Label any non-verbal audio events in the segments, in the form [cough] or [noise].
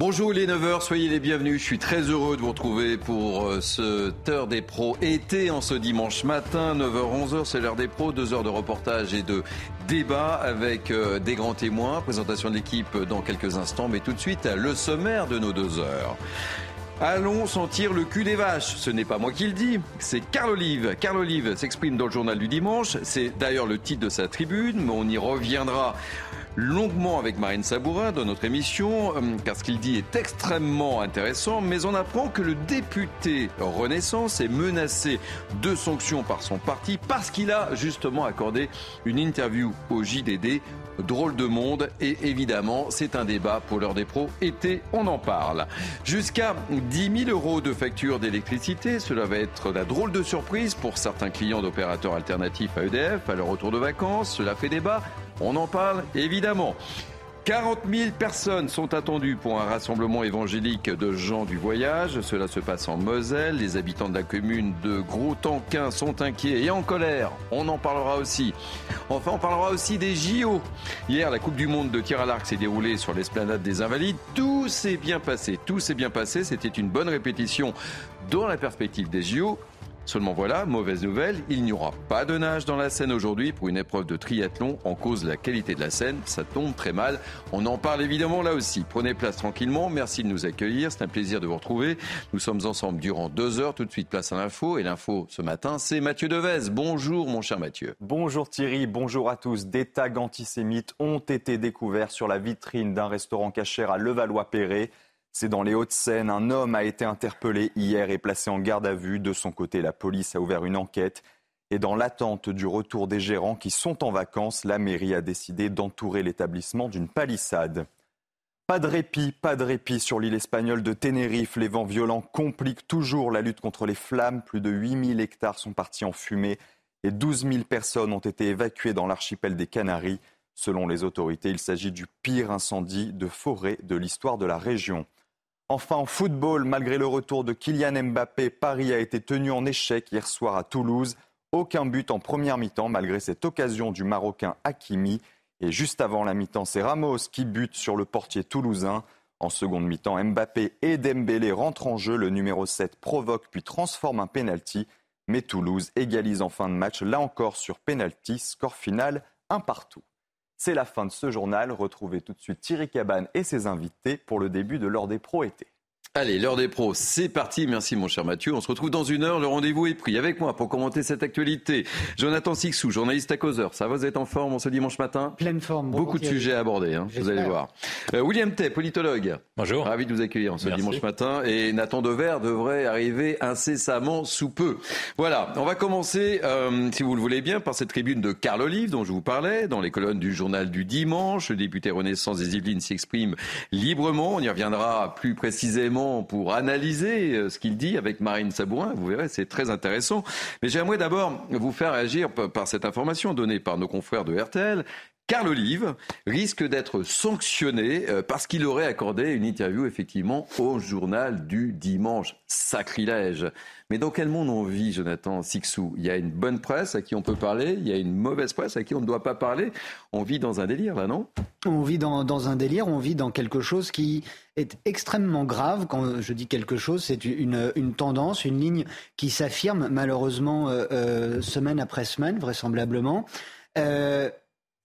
Bonjour les 9h, soyez les bienvenus. Je suis très heureux de vous retrouver pour euh, ce heure des pros été en ce dimanche matin. 9h, 11h, c'est l'heure des pros. Deux heures de reportage et de débat avec euh, des grands témoins. Présentation de l'équipe dans quelques instants, mais tout de suite, le sommaire de nos deux heures. Allons sentir le cul des vaches. Ce n'est pas moi qui le dis, c'est Carl Olive. Carl Olive s'exprime dans le journal du dimanche. C'est d'ailleurs le titre de sa tribune, mais on y reviendra longuement avec Marine Sabourin dans notre émission, euh, car ce qu'il dit est extrêmement intéressant, mais on apprend que le député Renaissance est menacé de sanctions par son parti parce qu'il a justement accordé une interview au JDD. Drôle de monde et évidemment c'est un débat pour l'heure des pros. Été, on en parle. Jusqu'à 10 000 euros de facture d'électricité, cela va être la drôle de surprise pour certains clients d'opérateurs alternatifs à EDF à leur retour de vacances. Cela fait débat. On en parle évidemment. 40 000 personnes sont attendues pour un rassemblement évangélique de gens du voyage. Cela se passe en Moselle. Les habitants de la commune de Gros-Tanquin sont inquiets et en colère. On en parlera aussi. Enfin, on parlera aussi des JO. Hier, la Coupe du Monde de tir à l'arc s'est déroulée sur l'esplanade des Invalides. Tout s'est bien passé. Tout s'est bien passé. C'était une bonne répétition dans la perspective des JO. Seulement voilà, mauvaise nouvelle, il n'y aura pas de nage dans la Seine aujourd'hui pour une épreuve de triathlon en cause de la qualité de la Seine. Ça tombe très mal. On en parle évidemment là aussi. Prenez place tranquillement. Merci de nous accueillir. C'est un plaisir de vous retrouver. Nous sommes ensemble durant deux heures. Tout de suite, place à l'info. Et l'info ce matin, c'est Mathieu Devez. Bonjour, mon cher Mathieu. Bonjour Thierry. Bonjour à tous. Des tags antisémites ont été découverts sur la vitrine d'un restaurant cachère à Levallois-Perret. C'est dans les Hauts-de-Seine. Un homme a été interpellé hier et placé en garde à vue. De son côté, la police a ouvert une enquête. Et dans l'attente du retour des gérants qui sont en vacances, la mairie a décidé d'entourer l'établissement d'une palissade. Pas de répit, pas de répit sur l'île espagnole de Tenerife. Les vents violents compliquent toujours la lutte contre les flammes. Plus de 8000 hectares sont partis en fumée et 12 000 personnes ont été évacuées dans l'archipel des Canaries. Selon les autorités, il s'agit du pire incendie de forêt de l'histoire de la région. Enfin, en football, malgré le retour de Kylian Mbappé, Paris a été tenu en échec hier soir à Toulouse. Aucun but en première mi-temps, malgré cette occasion du Marocain Hakimi. Et juste avant la mi-temps, c'est Ramos qui bute sur le portier toulousain. En seconde mi-temps, Mbappé et Dembélé rentrent en jeu. Le numéro 7 provoque puis transforme un penalty. Mais Toulouse égalise en fin de match, là encore sur penalty. Score final un partout. C'est la fin de ce journal. Retrouvez tout de suite Thierry Cabane et ses invités pour le début de l'heure des pros été. Allez, l'heure des pros, c'est parti. Merci mon cher Mathieu. On se retrouve dans une heure. Le rendez-vous est pris avec moi pour commenter cette actualité. Jonathan Sixou, journaliste à causeur. Ça va, vous êtes en forme ce dimanche matin Pleine forme. Beaucoup de sujets à aborder, hein, vous allez voir. Euh, William Tay, politologue. Bonjour. Ravi de vous accueillir ce dimanche matin. Et Nathan Dever devrait arriver incessamment sous peu. Voilà, on va commencer, euh, si vous le voulez bien, par cette tribune de Carl Olive dont je vous parlais, dans les colonnes du journal du dimanche. Le député Renaissance des Yvelines s'exprime librement. On y reviendra plus précisément pour analyser euh, ce qu'il dit avec Marine Sabourin. Vous verrez, c'est très intéressant. Mais j'aimerais d'abord vous faire réagir par cette information donnée par nos confrères de RTL. Carl Olive risque d'être sanctionné euh, parce qu'il aurait accordé une interview effectivement au journal du dimanche. Sacrilège. Mais dans quel monde on vit, Jonathan Sixou Il y a une bonne presse à qui on peut parler, il y a une mauvaise presse à qui on ne doit pas parler. On vit dans un délire, là, non? On vit dans, un délire, on vit dans quelque chose qui est extrêmement grave. Quand je dis quelque chose, c'est une, tendance, une ligne qui s'affirme malheureusement euh, euh, semaine après semaine, vraisemblablement.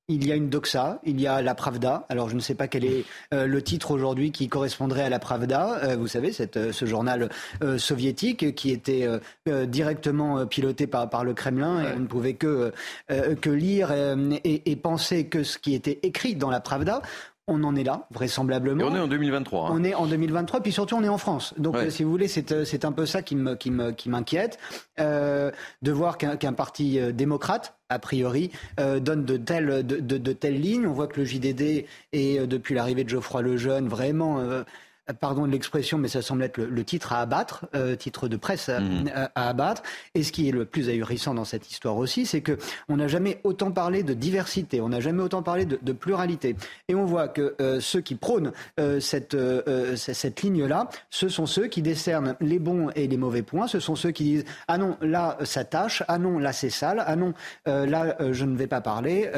Il y a une doxa, il y a la Pravda. Alors je ne sais pas quel est euh, le titre aujourd'hui qui correspondrait à la Pravda. Euh, vous savez, cette, euh, ce journal soviétique qui était directement piloté par, par le Kremlin et on ne pouvait que, que lire et, et, penser que ce qui était écrit dans la Pravda on en est là, vraisemblablement. Et on est en 2023. Hein. On est en 2023, puis surtout on est en France. Donc, si vous voulez, c'est un peu ça qui m'inquiète, euh, de voir qu'un parti euh, démocrate, a priori, euh, donne de telles, de, telles lignes. On voit que le JDD est, depuis l'arrivée de Geoffroy Lejeune, vraiment pardon de l'expression, mais ça semble être le, titre à abattre, euh, titre de presse mhm. à, abattre. Et ce qui est le plus ahurissant dans cette histoire aussi, c'est que on n'a jamais autant parlé de diversité, on n'a jamais autant parlé de, pluralité. Et on voit que euh, ceux qui prônent euh, cette, cette ligne-là, ce sont ceux qui décernent les bons et les mauvais points. Ce sont ceux qui disent ah non là ça tâche, ah non là c'est sale, ah non là je ne vais pas parler.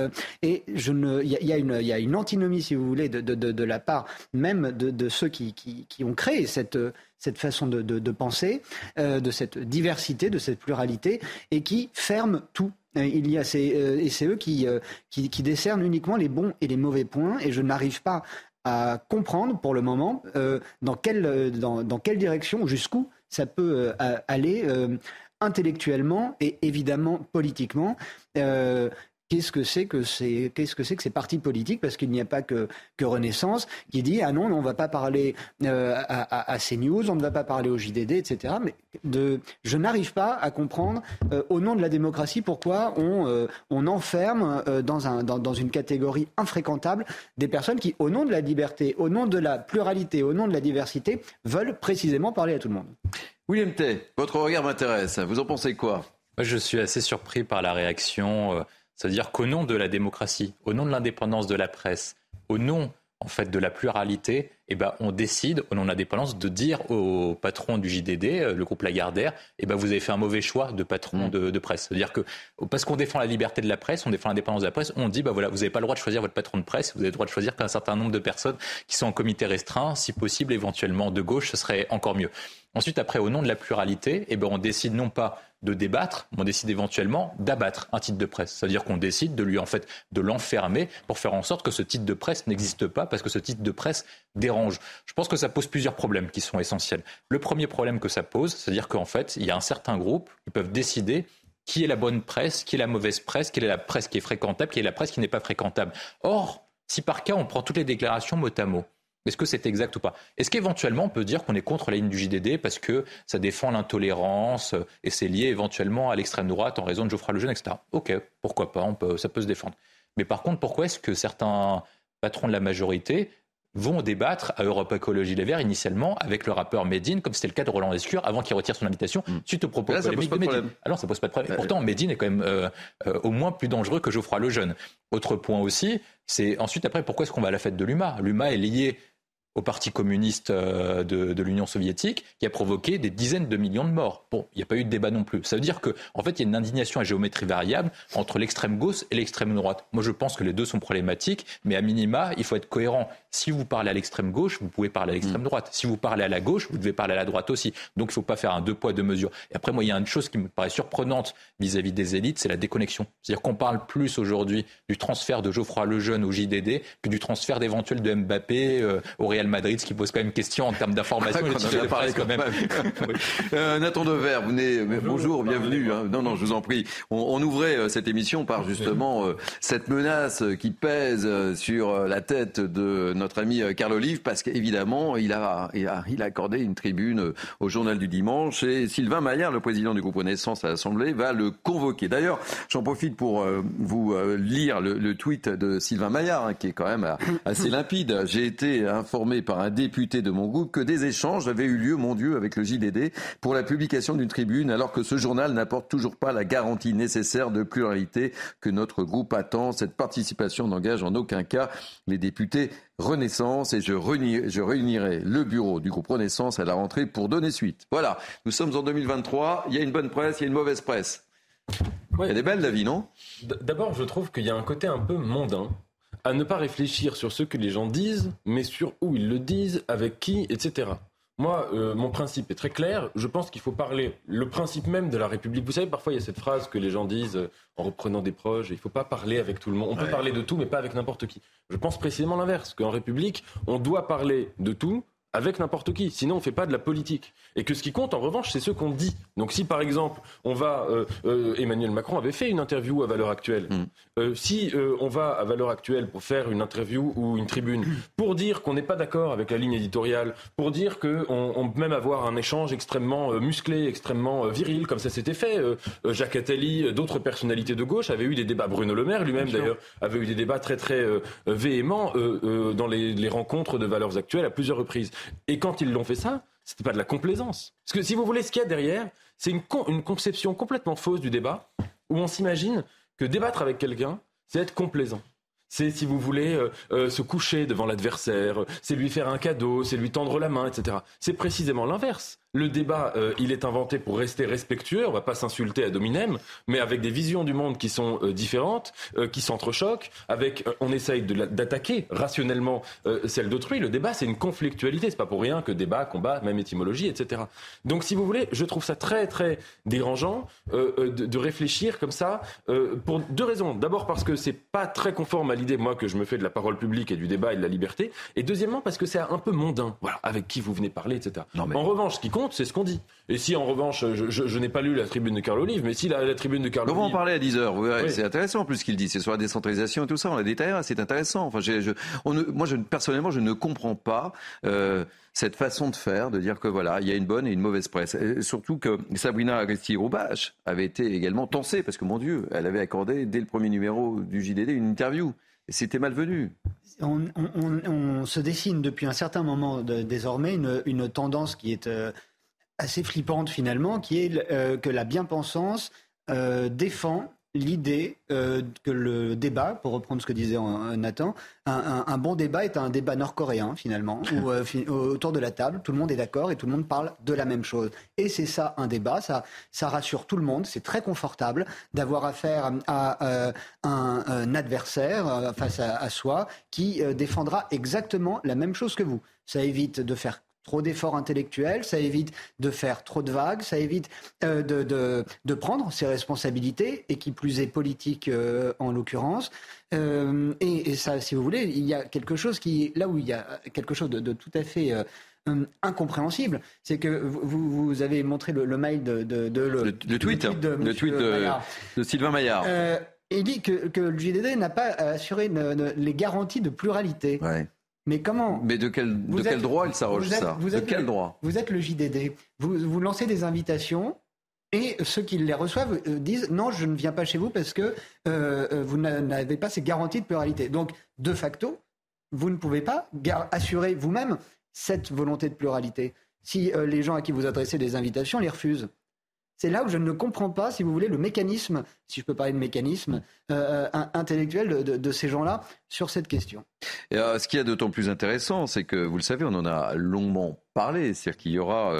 et je ne, il y, a une, il y a une antinomie si vous voulez de, de, de, la part même de, ceux qui qui, ont créé cette, cette façon de, penser, de cette diversité, de cette pluralité, et qui ferment tout. Il y a ces, et c'est eux qui, qui, qui, décernent uniquement les bons et les mauvais points, et je n'arrive pas à comprendre pour le moment dans, quelle, dans, dans quelle direction, jusqu'où ça peut aller intellectuellement et évidemment politiquement. Euh, qu'est-ce que c'est que c'est qu'est-ce que c'est que ces partis politiques parce qu'il n'y a pas que, que Renaissance qui dit ah non on ne va pas parler euh, à, à, CNews on ne va pas parler au JDD etc mais de je n'arrive pas à comprendre euh, au nom de la démocratie pourquoi on on enferme dans un dans, dans, une catégorie infréquentable des personnes qui au nom de la liberté au nom de la pluralité au nom de la diversité veulent précisément parler à tout le monde William Tay, votre regard m'intéresse. Vous en pensez quoi? Moi, Je suis assez surpris par la réaction. C'est-à-dire qu'au nom de la démocratie, au nom de l'indépendance de la presse, au nom en fait de la pluralité, eh ben, on décide, au nom de l'indépendance, de dire au patron du JDD, euh, le groupe Lagardère, eh ben, vous avez fait un mauvais choix de patron de, presse. C'est-à-dire que parce qu'on défend la liberté de la presse, on défend l'indépendance de la presse, on dit, bah voilà, vous n'avez pas le droit de choisir votre patron de presse, vous avez le droit de choisir qu'un certain nombre de personnes qui sont en comité restreint, si possible, éventuellement de gauche, ce serait encore mieux. Ensuite, après, au nom de la pluralité, eh ben, on décide non pas de débattre, on décide éventuellement d'abattre un titre de presse. C'est-à-dire qu'on décide de lui, en fait, de l'enfermer pour faire en sorte que ce titre de presse n'existe pas parce que ce titre de presse dérange. Je pense que ça pose plusieurs problèmes qui sont essentiels. Le premier problème que ça pose, c'est-à-dire qu'en fait, il y a un certain groupe qui peuvent décider qui est la bonne presse, qui est la mauvaise presse, quelle est la presse qui est fréquentable, qui est la presse qui n'est pas fréquentable. Or, si par cas on prend toutes les déclarations mot à mot, est-ce que c'est exact ou pas? Est-ce qu'éventuellement on peut dire qu'on est contre la ligne du JDD parce que ça défend l'intolérance euh, et c'est lié éventuellement à l'extrême droite en raison de Geoffroy Lejeune, etc. Ok, pourquoi pas, ça peut se défendre. Mais par contre, pourquoi est-ce que certains patrons de la majorité vont débattre à Europe Écologie Les Verts initialement avec le rappeur Medine, comme c'était le cas de Roland Lescure, avant qu'il retire son invitation, mm. suite au propos polémiques de Medine. Alors ça pose pas de problème. pourtant, Medine est quand même euh, euh, au moins plus dangereux que Geoffroy Lejeune. Autre point aussi, c'est ensuite après pourquoi est-ce qu'on va à la fête de l'UMA? L'UMA est lié au Parti communiste euh, de, l'Union soviétique qui a provoqué des dizaines de millions de morts. Bon, il n'y a pas eu de débat non plus. Ça veut dire qu'en en fait, il y a une indignation à géométrie variable entre l'extrême gauche et l'extrême droite. Moi, je pense que les deux sont problématiques, mais à minima, il faut être cohérent. Si vous parlez à l'extrême gauche, vous pouvez parler à l'extrême mm. droite. Si vous parlez à la gauche, vous devez parler à la droite aussi. Donc, il ne faut pas faire un deux poids, deux mesures. Et après, moi, il y a une chose qui me paraît surprenante vis-à-vis des élites, c'est la déconnexion. C'est-à-dire qu'on parle plus aujourd'hui du transfert de Geoffroy Lejeune au JDD que du transfert d'éventuel de Mbappé euh, au Real Madrid, ce qui pose quand même question en termes d'information. [laughs] Ah, quand même. [laughs] euh, Nathan Dever, vous venez, bonjour, bienvenue. Hein. Non, non, je vous en prie. On, ouvrait euh, cette émission par justement euh, cette menace qui pèse euh, sur la tête de notre ami Carl Olive, parce qu'évidemment, il a, il a, il a accordé une tribune au journal du dimanche et Sylvain Maillard, le président du groupe Renaissance à l'Assemblée, va le convoquer. D'ailleurs, j'en profite pour vous lire le, tweet de Sylvain Maillard, hein, qui est quand même assez [laughs] limpide. J'ai été informé par un député de mon groupe que des échanges avaient eu lieu, mon Dieu, avec le JDD pour la publication d'une tribune, alors que ce journal n'apporte toujours pas la garantie nécessaire de pluralité que notre groupe attend. Cette participation n'engage en aucun cas les députés Renaissance et je, réunirai le bureau du groupe Renaissance à la rentrée pour donner suite. Voilà, nous sommes en 2023, il y a une bonne presse, il y a une mauvaise presse. Il y a des belles, la vie, non? D'abord, je trouve qu'il y a un côté un peu mondain à ne pas réfléchir sur ce que les gens disent, mais sur où ils le disent, avec qui, etc. Moi, euh, mon principe est très clair. Je pense qu'il faut parler le principe même de la République. Vous savez, parfois, il y a cette phrase que les gens disent euh, en reprenant des proches, il ne faut pas parler avec tout le monde. On peut parler de tout, mais pas avec n'importe qui. Je pense précisément l'inverse, qu'en République, on doit parler de tout, avec n'importe qui. Sinon, on ne fait pas de la politique. Et que ce qui compte, en revanche, c'est ce qu'on dit. Donc, si par exemple, on va, euh, euh, Emmanuel Macron avait fait une interview à Valeur Actuelle. Mm. Euh, si on va à Valeur Actuelle pour faire une interview ou une tribune [clears throat] pour dire qu'on n'est pas d'accord avec la ligne éditoriale, pour dire qu'on on peut même avoir un échange extrêmement musclé, extrêmement viril, comme ça s'était fait. Jacques Attali, d'autres personnalités de gauche avaient eu des débats. Bruno Le Maire lui-même d'ailleurs avait eu des débats très très véhéments dans les, les rencontres de Valeurs Actuelles à plusieurs reprises. Et quand ils l'ont fait ça, c'était pas de la complaisance. Parce que si vous voulez, ce qu'il y a derrière, c'est une, une conception complètement fausse du débat, où on s'imagine que débattre avec quelqu'un, c'est être complaisant. C'est, si vous voulez, euh, euh, se coucher devant l'adversaire, c'est lui faire un cadeau, c'est lui tendre la main, etc. C'est précisément l'inverse. Le débat, euh, il est inventé pour rester respectueux, on va pas s'insulter à dominem, mais avec des visions du monde qui sont euh, différentes, euh, qui s'entrechoquent, avec on essaye d'attaquer rationnellement celle d'autrui. Le débat, c'est une conflictualité, c'est pas pour rien que débat, combat, même étymologie, etc. Donc, si vous voulez, je trouve ça très très dérangeant de, de, réfléchir comme ça pour deux raisons. D'abord parce que c'est pas très conforme à l'idée moi que je me fais de la parole publique et du débat et de la liberté, et deuxièmement parce que c'est un peu mondain. Voilà, avec qui vous venez parler, etc. En revanche, ce qui compte, c'est ce qu'on dit. Et si en revanche, je, n'ai pas lu la tribune de Carl Olive, mais si la, tribune de Carl Olive. On va en parler à 10h, vous verrez, c'est intéressant en plus ce qu'il dit, c'est sur la décentralisation et tout ça, on a détaillé, c'est intéressant. Enfin, je, moi, je, personnellement, je ne comprends pas. Euh, cette façon de faire, de dire que voilà, il y a une bonne et une mauvaise presse. surtout que Sabrina Agresti-Roubache avait été également tensée, parce que mon Dieu, elle avait accordé dès le premier numéro du JDD une interview. C'était malvenu. On, on, se dessine depuis un certain moment désormais une, une, tendance qui est euh, assez flippante finalement, qui est euh, que la bien-pensance euh, défend l'idée euh, que le débat, pour reprendre ce que disait Nathan, un, bon débat est un débat nord-coréen finalement, où autour de la table, tout le monde est d'accord et tout le monde parle de la même chose. Et c'est ça un débat, ça, ça rassure tout le monde, c'est très confortable d'avoir affaire à, un, adversaire face à, à soi qui défendra exactement la même chose que vous. Ça évite de faire trop d'efforts intellectuels, ça évite de faire trop de vagues, ça évite euh, de, de, prendre ses responsabilités, et qui plus est politique euh, en l'occurrence. Euh, et, ça, si vous voulez, il y a quelque chose qui, là où il y a quelque chose de, tout à fait incompréhensible, c'est que vous, vous, avez montré le, mail de, de, le, tweet, le tweet de, Sylvain Maillard. il dit que, que le JDD n'a pas assuré les garanties de pluralité. Ouais. Mais comment Mais de quel, de quel droit il s'arroge ça? De quel droit? Vous êtes le JDD. Vous, vous lancez des invitations et ceux qui les reçoivent euh, disent non, je ne viens pas chez vous parce que euh, euh, vous n'avez pas ces garanties de pluralité. Donc, de facto, vous ne pouvez pas assurer vous-même cette volonté de pluralité. Si les gens à qui vous adressez des invitations les refusent, c'est là où je ne comprends pas, si vous voulez, le mécanisme, si je peux parler de mécanisme euh, euh, intellectuel de, ces gens-là sur cette question. Euh, ce qui est d'autant plus intéressant, c'est que, vous le savez, on en a longuement parlé, c'est-à-dire qu'il y aura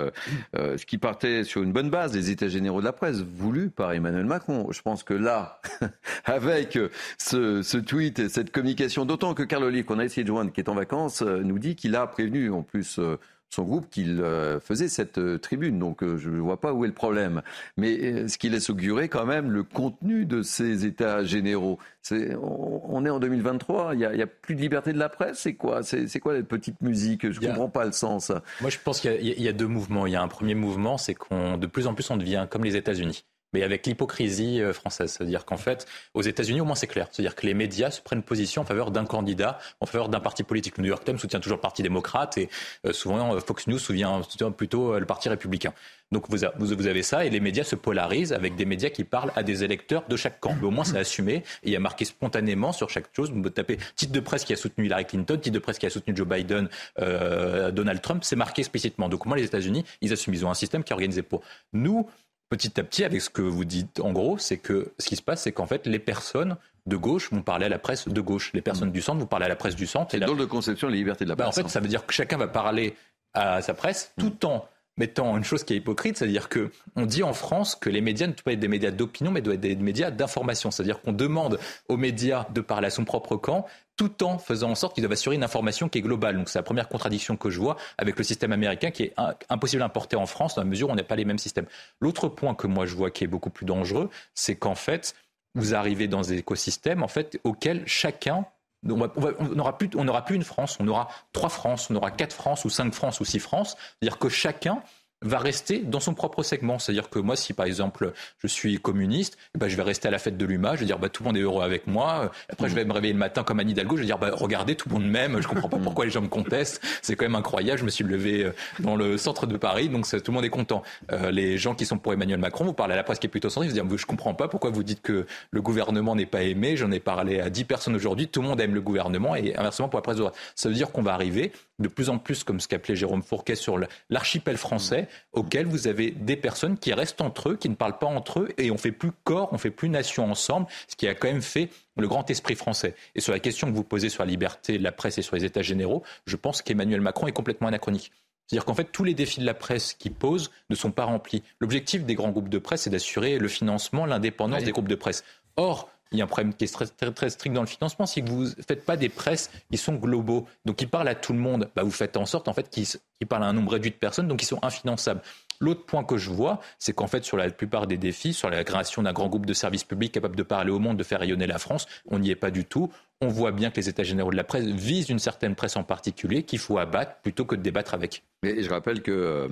ce qui partait sur une bonne base des États généraux de la presse, voulus par Emmanuel Macron. Je pense que là, [laughs] avec ce, tweet et cette communication, d'autant que Carl Olive, qu'on a essayé de joindre, qui est en vacances, nous dit qu'il a prévenu en plus son groupe qu'il euh, faisait cette euh, tribune. Donc euh, je ne vois pas où est le problème. Mais ce qui laisse augurer quand même le contenu de ces états généraux. on, est en 2023, il n'y a, plus de liberté de la presse. C'est quoi? C'est quoi la petite musique? Je ne comprends pas le sens. Moi, je pense qu'il y, y, a deux mouvements. Il y a un premier mouvement, c'est qu'on de plus en plus on devient comme les États-Unis mais avec l'hypocrisie euh, française. C'est-à-dire qu'en fait, aux États-Unis, au moins c'est clair. C'est-à-dire que les médias se prennent position en faveur d'un candidat, en faveur d'un parti politique. Le New York Times soutient toujours le Parti démocrate et euh, souvent euh, Fox News soutient plutôt le Parti républicain. Donc vous, avez ça et les médias se polarisent avec des médias qui parlent à des électeurs de chaque camp. Mais au moins c'est assumé il y a marqué spontanément sur chaque chose. Vous tapez titre de presse qui a soutenu Hillary Clinton, titre de presse qui a soutenu Joe Biden, Donald Trump, c'est marqué explicitement. Donc au moins les États-Unis, ils assument, ils ont un système qui est organisé pour. Nous, petit à petit, avec ce que vous dites, en gros, c'est que ce qui se passe, c'est qu'en fait, les personnes de gauche vont parler à la presse de gauche. Les personnes du centre vont parler à la presse du centre. C'est la... de conception de la liberté de la presse. en fait, ça veut dire que chacun va parler à sa presse tout en mettant une chose qui est hypocrite, c'est-à-dire que on dit en France que les médias ne doivent pas être des médias d'opinion, mais doivent être des médias d'information. C'est-à-dire qu'on demande aux médias de parler à son propre camp, tout en faisant en sorte qu'ils doivent assurer une information qui est globale. Donc c'est la première contradiction que je vois avec le système américain qui est impossible à importer en France dans la mesure où on n'a pas les mêmes systèmes. L'autre point que moi je vois qui est beaucoup plus dangereux, c'est qu'en fait, vous arrivez dans des écosystèmes en fait auxquels chacun on n'aura plus, une France, on aura trois France, on aura quatre France ou cinq France ou six France. C'est-à-dire que chacun va rester dans son propre segment. C'est-à-dire que moi, si par exemple je suis communiste, eh ben, je vais rester à la fête de l'UMA, je vais dire bah, tout le monde est heureux avec moi. Après, je vais me réveiller le matin comme Anne Hidalgo, je vais dire bah, regardez, tout le monde m'aime, je comprends pas pourquoi les gens me contestent. C'est quand même incroyable. Je me suis levé euh, dans le centre de Paris, donc tout le monde est content. Euh, les gens qui sont pour Emmanuel Macron, vous parlez à la presse qui est plutôt centriste, vous dire je comprends pas pourquoi vous dites que le gouvernement n'est pas aimé. J'en ai parlé à 10 personnes aujourd'hui, tout le monde aime le gouvernement et inversement pour la presse. Ça veut dire qu'on va arriver de plus en plus, comme ce qu'appelait Jérôme Fourquet, sur l'archipel français, auquel vous avez des personnes qui restent entre eux, qui ne parlent pas entre eux, et on fait plus corps, on fait plus nation ensemble, ce qui a quand même fait le grand esprit français. Et sur la question que vous posez sur la liberté de la presse et sur les États généraux, je pense qu'Emmanuel Macron est complètement anachronique. C'est-à-dire qu'en fait, tous les défis de la presse qui posent ne sont pas remplis. L'objectif des grands groupes de presse, c'est d'assurer le financement, l'indépendance des groupes de presse. Or, il y a un problème qui est très, très, strict dans le financement, c'est que vous ne faites pas des presses qui sont globaux, donc qui parlent à tout le monde. Bah, vous faites en sorte en fait qu'ils parlent à un nombre réduit de personnes, donc ils sont infinançables. L'autre point que je vois, c'est qu'en fait, sur la plupart des défis, sur la création d'un grand groupe de services publics capable de parler au monde, de faire rayonner la France, on n'y est pas du tout. On voit bien que les États généraux de la presse visent une certaine presse en particulier qu'il faut abattre plutôt que de débattre avec. Et je rappelle que euh,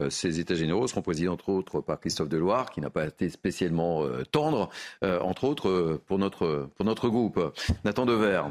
euh, ces États généraux seront présidés entre autres par Christophe Deloire, qui n'a pas été spécialement euh, tendre, entre autres pour notre, pour notre groupe. Nathan Dever.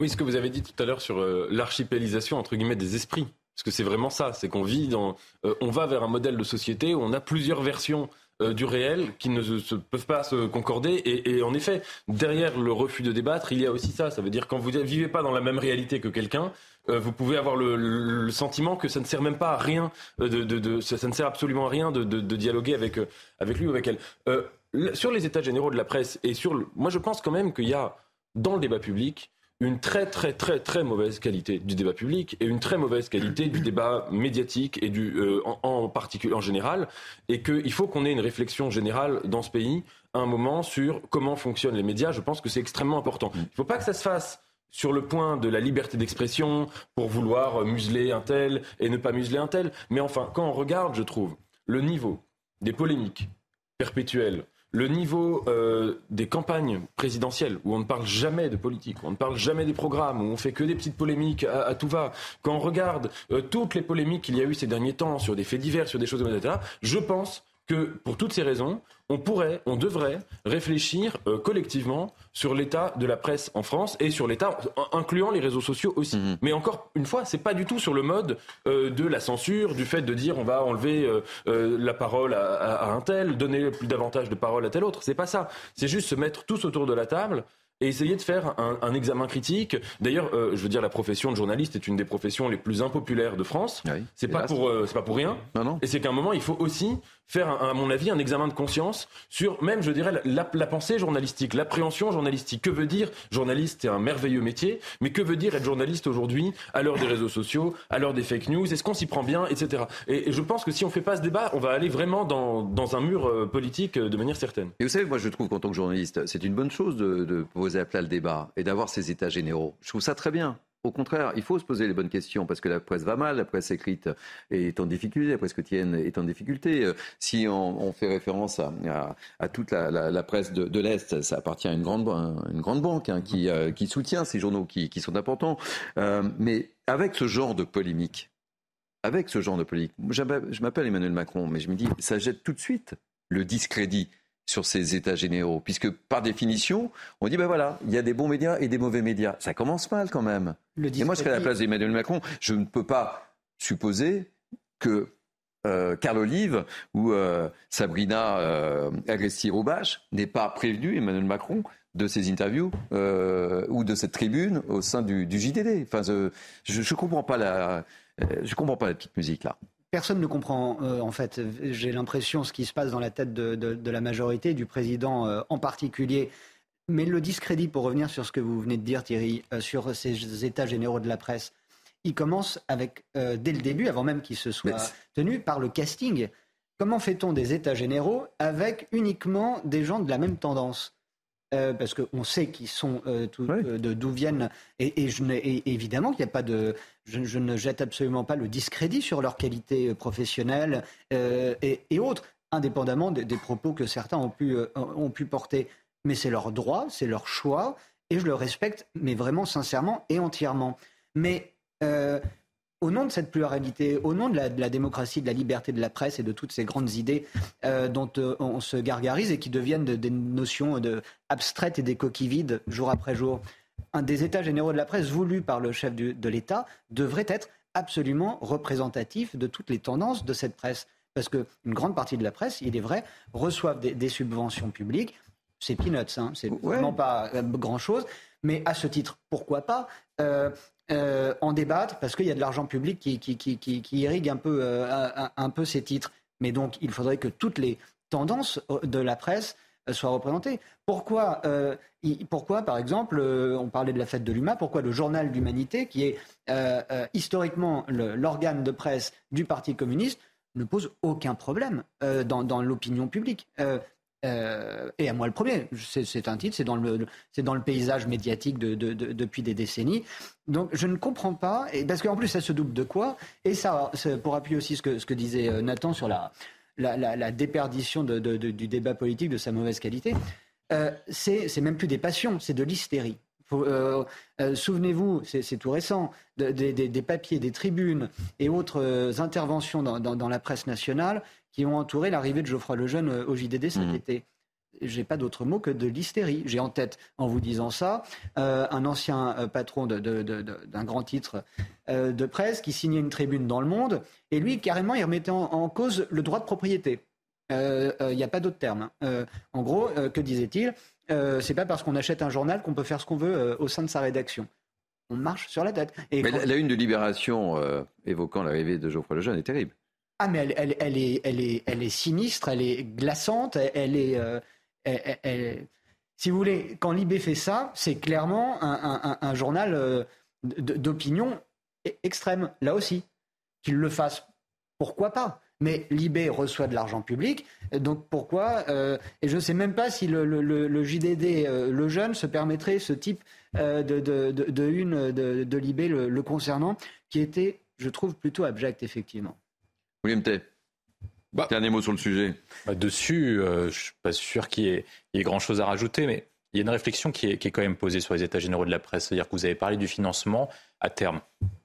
Oui, ce que vous avez dit tout à l'heure sur l'archipélisation entre guillemets des esprits. Parce que c'est vraiment ça, c'est qu'on vit dans, euh, on va vers un modèle de société où on a plusieurs versions euh, du réel qui ne peuvent pas se concorder. Et, en effet, derrière le refus de débattre, il y a aussi ça. Ça veut dire quand vous ne vivez pas dans la même réalité que quelqu'un, euh, vous pouvez avoir le, sentiment que ça ne sert même pas à rien, de, ça, ne sert absolument à rien de, dialoguer avec, avec lui ou avec elle. sur les états généraux de la presse et sur, moi je pense quand même qu'il y a dans le débat public une très très très très mauvaise qualité du débat public et une très mauvaise qualité du débat médiatique et du euh, en, particulier en général et qu'il faut qu'on ait une réflexion générale dans ce pays à un moment sur comment fonctionnent les médias. Je pense que c'est extrêmement important. Il ne faut pas que ça se fasse sur le point de la liberté d'expression pour vouloir museler un tel et ne pas museler un tel. Mais enfin, quand on regarde, je trouve, le niveau des polémiques perpétuelles le niveau euh, des campagnes présidentielles, où on ne parle jamais de politique, où on ne parle jamais des programmes, où on fait que des petites polémiques à, tout va, quand on regarde euh, toutes les polémiques qu'il y a eu ces derniers temps sur des faits divers, sur des choses, etc., je pense que pour toutes ces raisons, on pourrait, on devrait réfléchir euh, collectivement sur l'état de la presse en France et sur l'état, incluant les réseaux sociaux aussi. Mhm. Mais encore une fois, c'est pas du tout sur le mode euh, de la censure, du fait de dire on va enlever euh, la parole à, un tel, donner plus davantage de parole à tel autre. C'est pas ça. C'est juste se mettre tous autour de la table et essayer de faire un, examen critique. D'ailleurs, je veux dire, la profession de journaliste est une des professions les plus impopulaires de France. Oui, c'est pas pour, c'est pas pour rien. Non, non. Et c'est qu'à un moment, il faut aussi faire, à mon avis, un examen de conscience sur même, je dirais, la, pensée journalistique, l'appréhension journalistique. Que veut dire journaliste C'est un merveilleux métier, mais que veut dire être journaliste aujourd'hui, à l'heure des réseaux sociaux, à l'heure des fake news? Est-ce qu'on s'y prend bien, etc. Et, je pense que si on fait pas ce débat, on va aller vraiment dans, dans un mur euh, politique euh, de manière certaine. Et vous savez, moi, je trouve qu'en tant que journaliste, c'est une bonne chose de, de poser à plat le débat et d'avoir ces états généraux. Je trouve ça très bien. Au contraire, il faut se poser les bonnes questions parce que la presse va mal, la presse écrite est en difficulté, la presse quotidienne est en difficulté. Euh, si on, fait référence à, toute la, presse de, l'Est, ça appartient à une grande, une grande banque hein, euh, qui, soutient ces journaux qui, sont importants. Euh, mais avec ce genre de polémique, avec ce genre de polémique, je m'appelle Emmanuel Macron, mais je me dis, ça jette tout de suite le discrédit sur ces états généraux, puisque par définition, on dit ben voilà, il y a des bons médias et des mauvais médias. Ça commence mal quand même. et moi, je serais à la place d'Emmanuel Macron. Je ne peux pas supposer que euh, Carl Olive ou euh, Sabrina euh, Agresti-Roubache n'aient pas prévenu Emmanuel Macron de ces interviews euh, ou de cette tribune au sein du, du JDD. Enfin, je ne comprends pas la, je comprends pas la petite musique là. Personne ne comprend, euh, en fait, j'ai l'impression, ce qui se passe dans la tête de, la majorité, du président euh, en particulier. Mais le discrédit, pour revenir sur ce que vous venez de dire, Thierry, euh, sur ces états généraux de la presse, il commence avec, dès le début, avant même qu'il se soit tenu, par le casting. Comment fait-on des états généraux avec uniquement des gens de la même tendance? Euh, parce qu'on sait qu'ils sont euh, euh, d'où viennent. Et, je évidemment qu'il n'y a pas de je, ne jette absolument pas le discrédit sur leur qualité professionnelle et, autres indépendamment des, propos que certains ont pu ont pu porter. Mais c'est leur droit c'est leur choix et je le respecte mais vraiment sincèrement et entièrement. Mais au nom de cette pluralité, au nom de la, démocratie, de la liberté de la presse et de toutes ces grandes idées euh, dont euh, on se gargarise et qui deviennent des notions de, abstraites et des coquilles vides jour après jour, un des états généraux de la presse voulus par le chef de l'État devrait être absolument représentatif de toutes les tendances de cette presse. Parce qu'une grande partie de la presse, il est vrai, reçoivent des, subventions publiques. C'est peanuts, hein, c'est vraiment pas euh, grand-chose. Mais à ce titre, pourquoi pas euh, en débattre? Parce qu'il y a de l'argent public qui, qui, irrigue un peu, euh, un, peu ces titres. Mais donc, il faudrait que toutes les tendances euh, de la presse soit représenté. Pourquoi, pourquoi par exemple, on parlait de la fête de l'UMA, pourquoi le journal d'Humanité, qui est historiquement l'organe de presse du Parti communiste, ne pose aucun problème dans, l'opinion publique euh, et à moi le premier, c'est un titre, c'est dans le, dans le paysage médiatique de, de, depuis des décennies. Donc je ne comprends pas, et parce qu'en plus ça se double de quoi? Et ça, pour appuyer aussi ce que, disait euh, Nathan sur la, la, la, déperdition du débat politique, de sa mauvaise qualité, euh, c'est même plus des passions, c'est de l'hystérie. Euh, souvenez-vous, c'est tout récent, des, des, papiers, des tribunes et autres interventions dans, dans, dans, la presse nationale qui ont entouré l'arrivée de Geoffroy Lejeune euh, au JDD cet mmh. été j'ai pas d'autre mot que de l'hystérie. J'ai en tête, en vous disant ça, euh, un ancien euh, patron d'un grand titre de presse qui signait une tribune dans le monde, et lui, carrément, il remettait en, cause le droit de propriété. Il n'y a pas d'autre terme. Hein. en gros, que disait-il C'est pas parce qu'on achète un journal qu'on peut faire ce qu'on veut au sein de sa rédaction. On marche sur la tête. Mais la, une de Libération évoquant l'arrivée de Geoffroy Lejeune est terrible. Ah, mais elle, elle, est, elle, est, elle est sinistre, elle est glaçante, elle est. Euh, si vous voulez, quand Libé fait ça, c'est clairement un, journal euh, d'opinion e-, extrême, là aussi. Qu'il le fasse, pourquoi pas mais Libé reçoit de l'argent public, donc pourquoi euh, Et je ne sais même pas si le, JDD, le jeune, se permettrait ce type de, de, de, une de, Libé le concernant, qui était, je trouve, plutôt abject, effectivement. William Tay. Bah, Dernier mot sur le sujet. Bah dessus, euh, je ne suis pas sûr qu'il y, ait grand-chose à rajouter, mais il y a une réflexion qui est, quand même posée sur les états généraux de la presse. C'est-à-dire que vous avez parlé du financement à terme.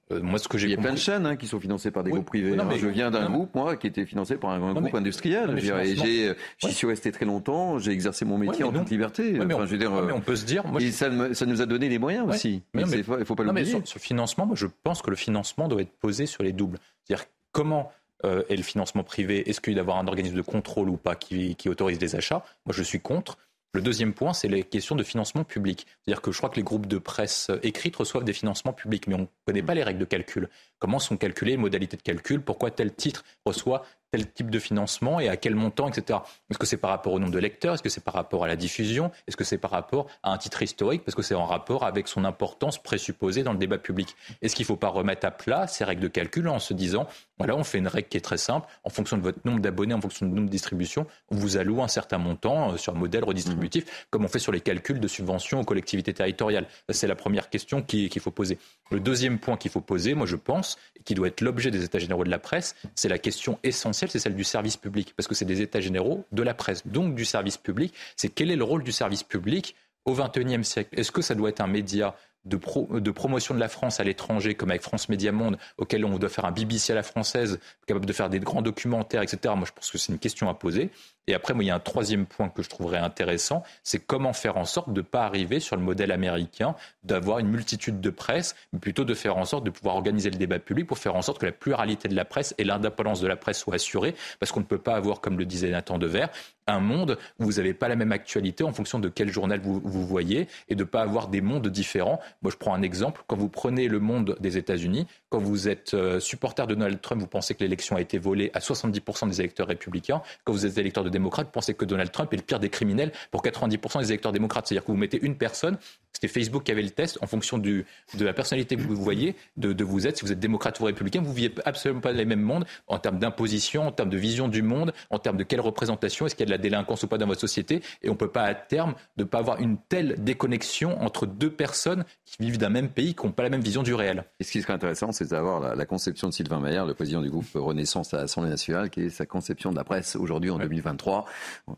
Euh, moi, ce que j'ai il y a plein de chaînes hein, qui sont financées par des groupes privés. je viens d'un groupe, moi, qui était financé par un, groupe industriel. J'y suis resté très longtemps. J'ai exercé mon métier en toute liberté. mais on, je veux dire, on peut se dire. et ça, ça, nous a donné les moyens aussi. il ne faut pas l'oublier. Sur, sur le financement, moi, je pense que le financement doit être posé sur les doubles. C'est-à-dire comment euh, et le financement privé, est-ce qu'il doit y avoir un organisme de contrôle ou pas qui, autorise les achats? Moi, je suis contre. Le deuxième point, c'est les questions de financement public. C'est-à-dire que je crois que les groupes de presse écrites reçoivent des financements publics, mais on ne connaît pas les règles de calcul. Comment sont calculées les modalités de calcul? Pourquoi tel titre reçoit tel type de financement et à quel montant, etc. Est-ce que c'est par rapport au nombre de lecteurs? Est-ce que c'est par rapport à la diffusion? Est-ce que c'est par rapport à un titre historique? Parce que c'est en rapport avec son importance présupposée dans le débat public. Est-ce qu'il ne faut pas remettre à plat ces règles de calcul en se disant, voilà, on fait une règle qui est très simple, en fonction de votre nombre d'abonnés, en fonction du nombre de distributions, on vous alloue un certain montant euh, sur un modèle redistributif, mmh. comme on fait sur les calculs de subventions aux collectivités territoriales. C'est la première question qu'il faut poser. Le deuxième point qu'il faut poser, moi je pense, et qui doit être l'objet des États généraux de la presse, c'est la question essentielle, c'est celle du service public, parce que c'est des États généraux de la presse, donc du service public. C'est quel est le rôle du service public au XXIe siècle? Est-ce que ça doit être un média de, de, promotion de la France à l'étranger, comme avec France Média Monde, auquel on doit faire un BBC à la française, capable de faire des grands documentaires, etc. Moi, je pense que c'est une question à poser. Et après, moi, il y a un troisième point que je trouverais intéressant, c'est comment faire en sorte de ne pas arriver sur le modèle américain, d'avoir une multitude de presse, mais plutôt de faire en sorte de pouvoir organiser le débat public pour faire en sorte que la pluralité de la presse et l'indépendance de la presse soient assurées, parce qu'on ne peut pas avoir, comme le disait Nathan Dever, un monde où vous n'avez pas la même actualité en fonction de quel journal vous, vous voyez et de ne pas avoir des mondes différents. Moi, je prends un exemple. Quand vous prenez le monde des États-Unis, quand vous êtes euh, supporter de Donald Trump, vous pensez que l'élection a été volée à 70% des électeurs républicains. Quand vous êtes électeur de démocrate, vous pensez que Donald Trump est le pire des criminels pour 90% des électeurs démocrates. C'est-à-dire que vous mettez une personne, c'était Facebook qui avait le test, en fonction du, de la personnalité que vous voyez, de, de, vous êtes, si vous êtes démocrate ou républicain, vous ne vivez absolument pas les mêmes mondes en termes d'imposition, en termes de vision du monde, en termes de quelle représentation, est-ce qu'il y a de la délinquance ou pas dans votre société. Et on ne peut pas à terme ne pas avoir une telle déconnexion entre deux personnes qui vivent d'un même pays, qui n'ont pas la même vision du réel. Et ce qui serait intéressant, c'est d'avoir la, conception de Sylvain Maillard, le président du groupe Renaissance à l'Assemblée nationale, qui est sa conception de la presse aujourd'hui en 2023.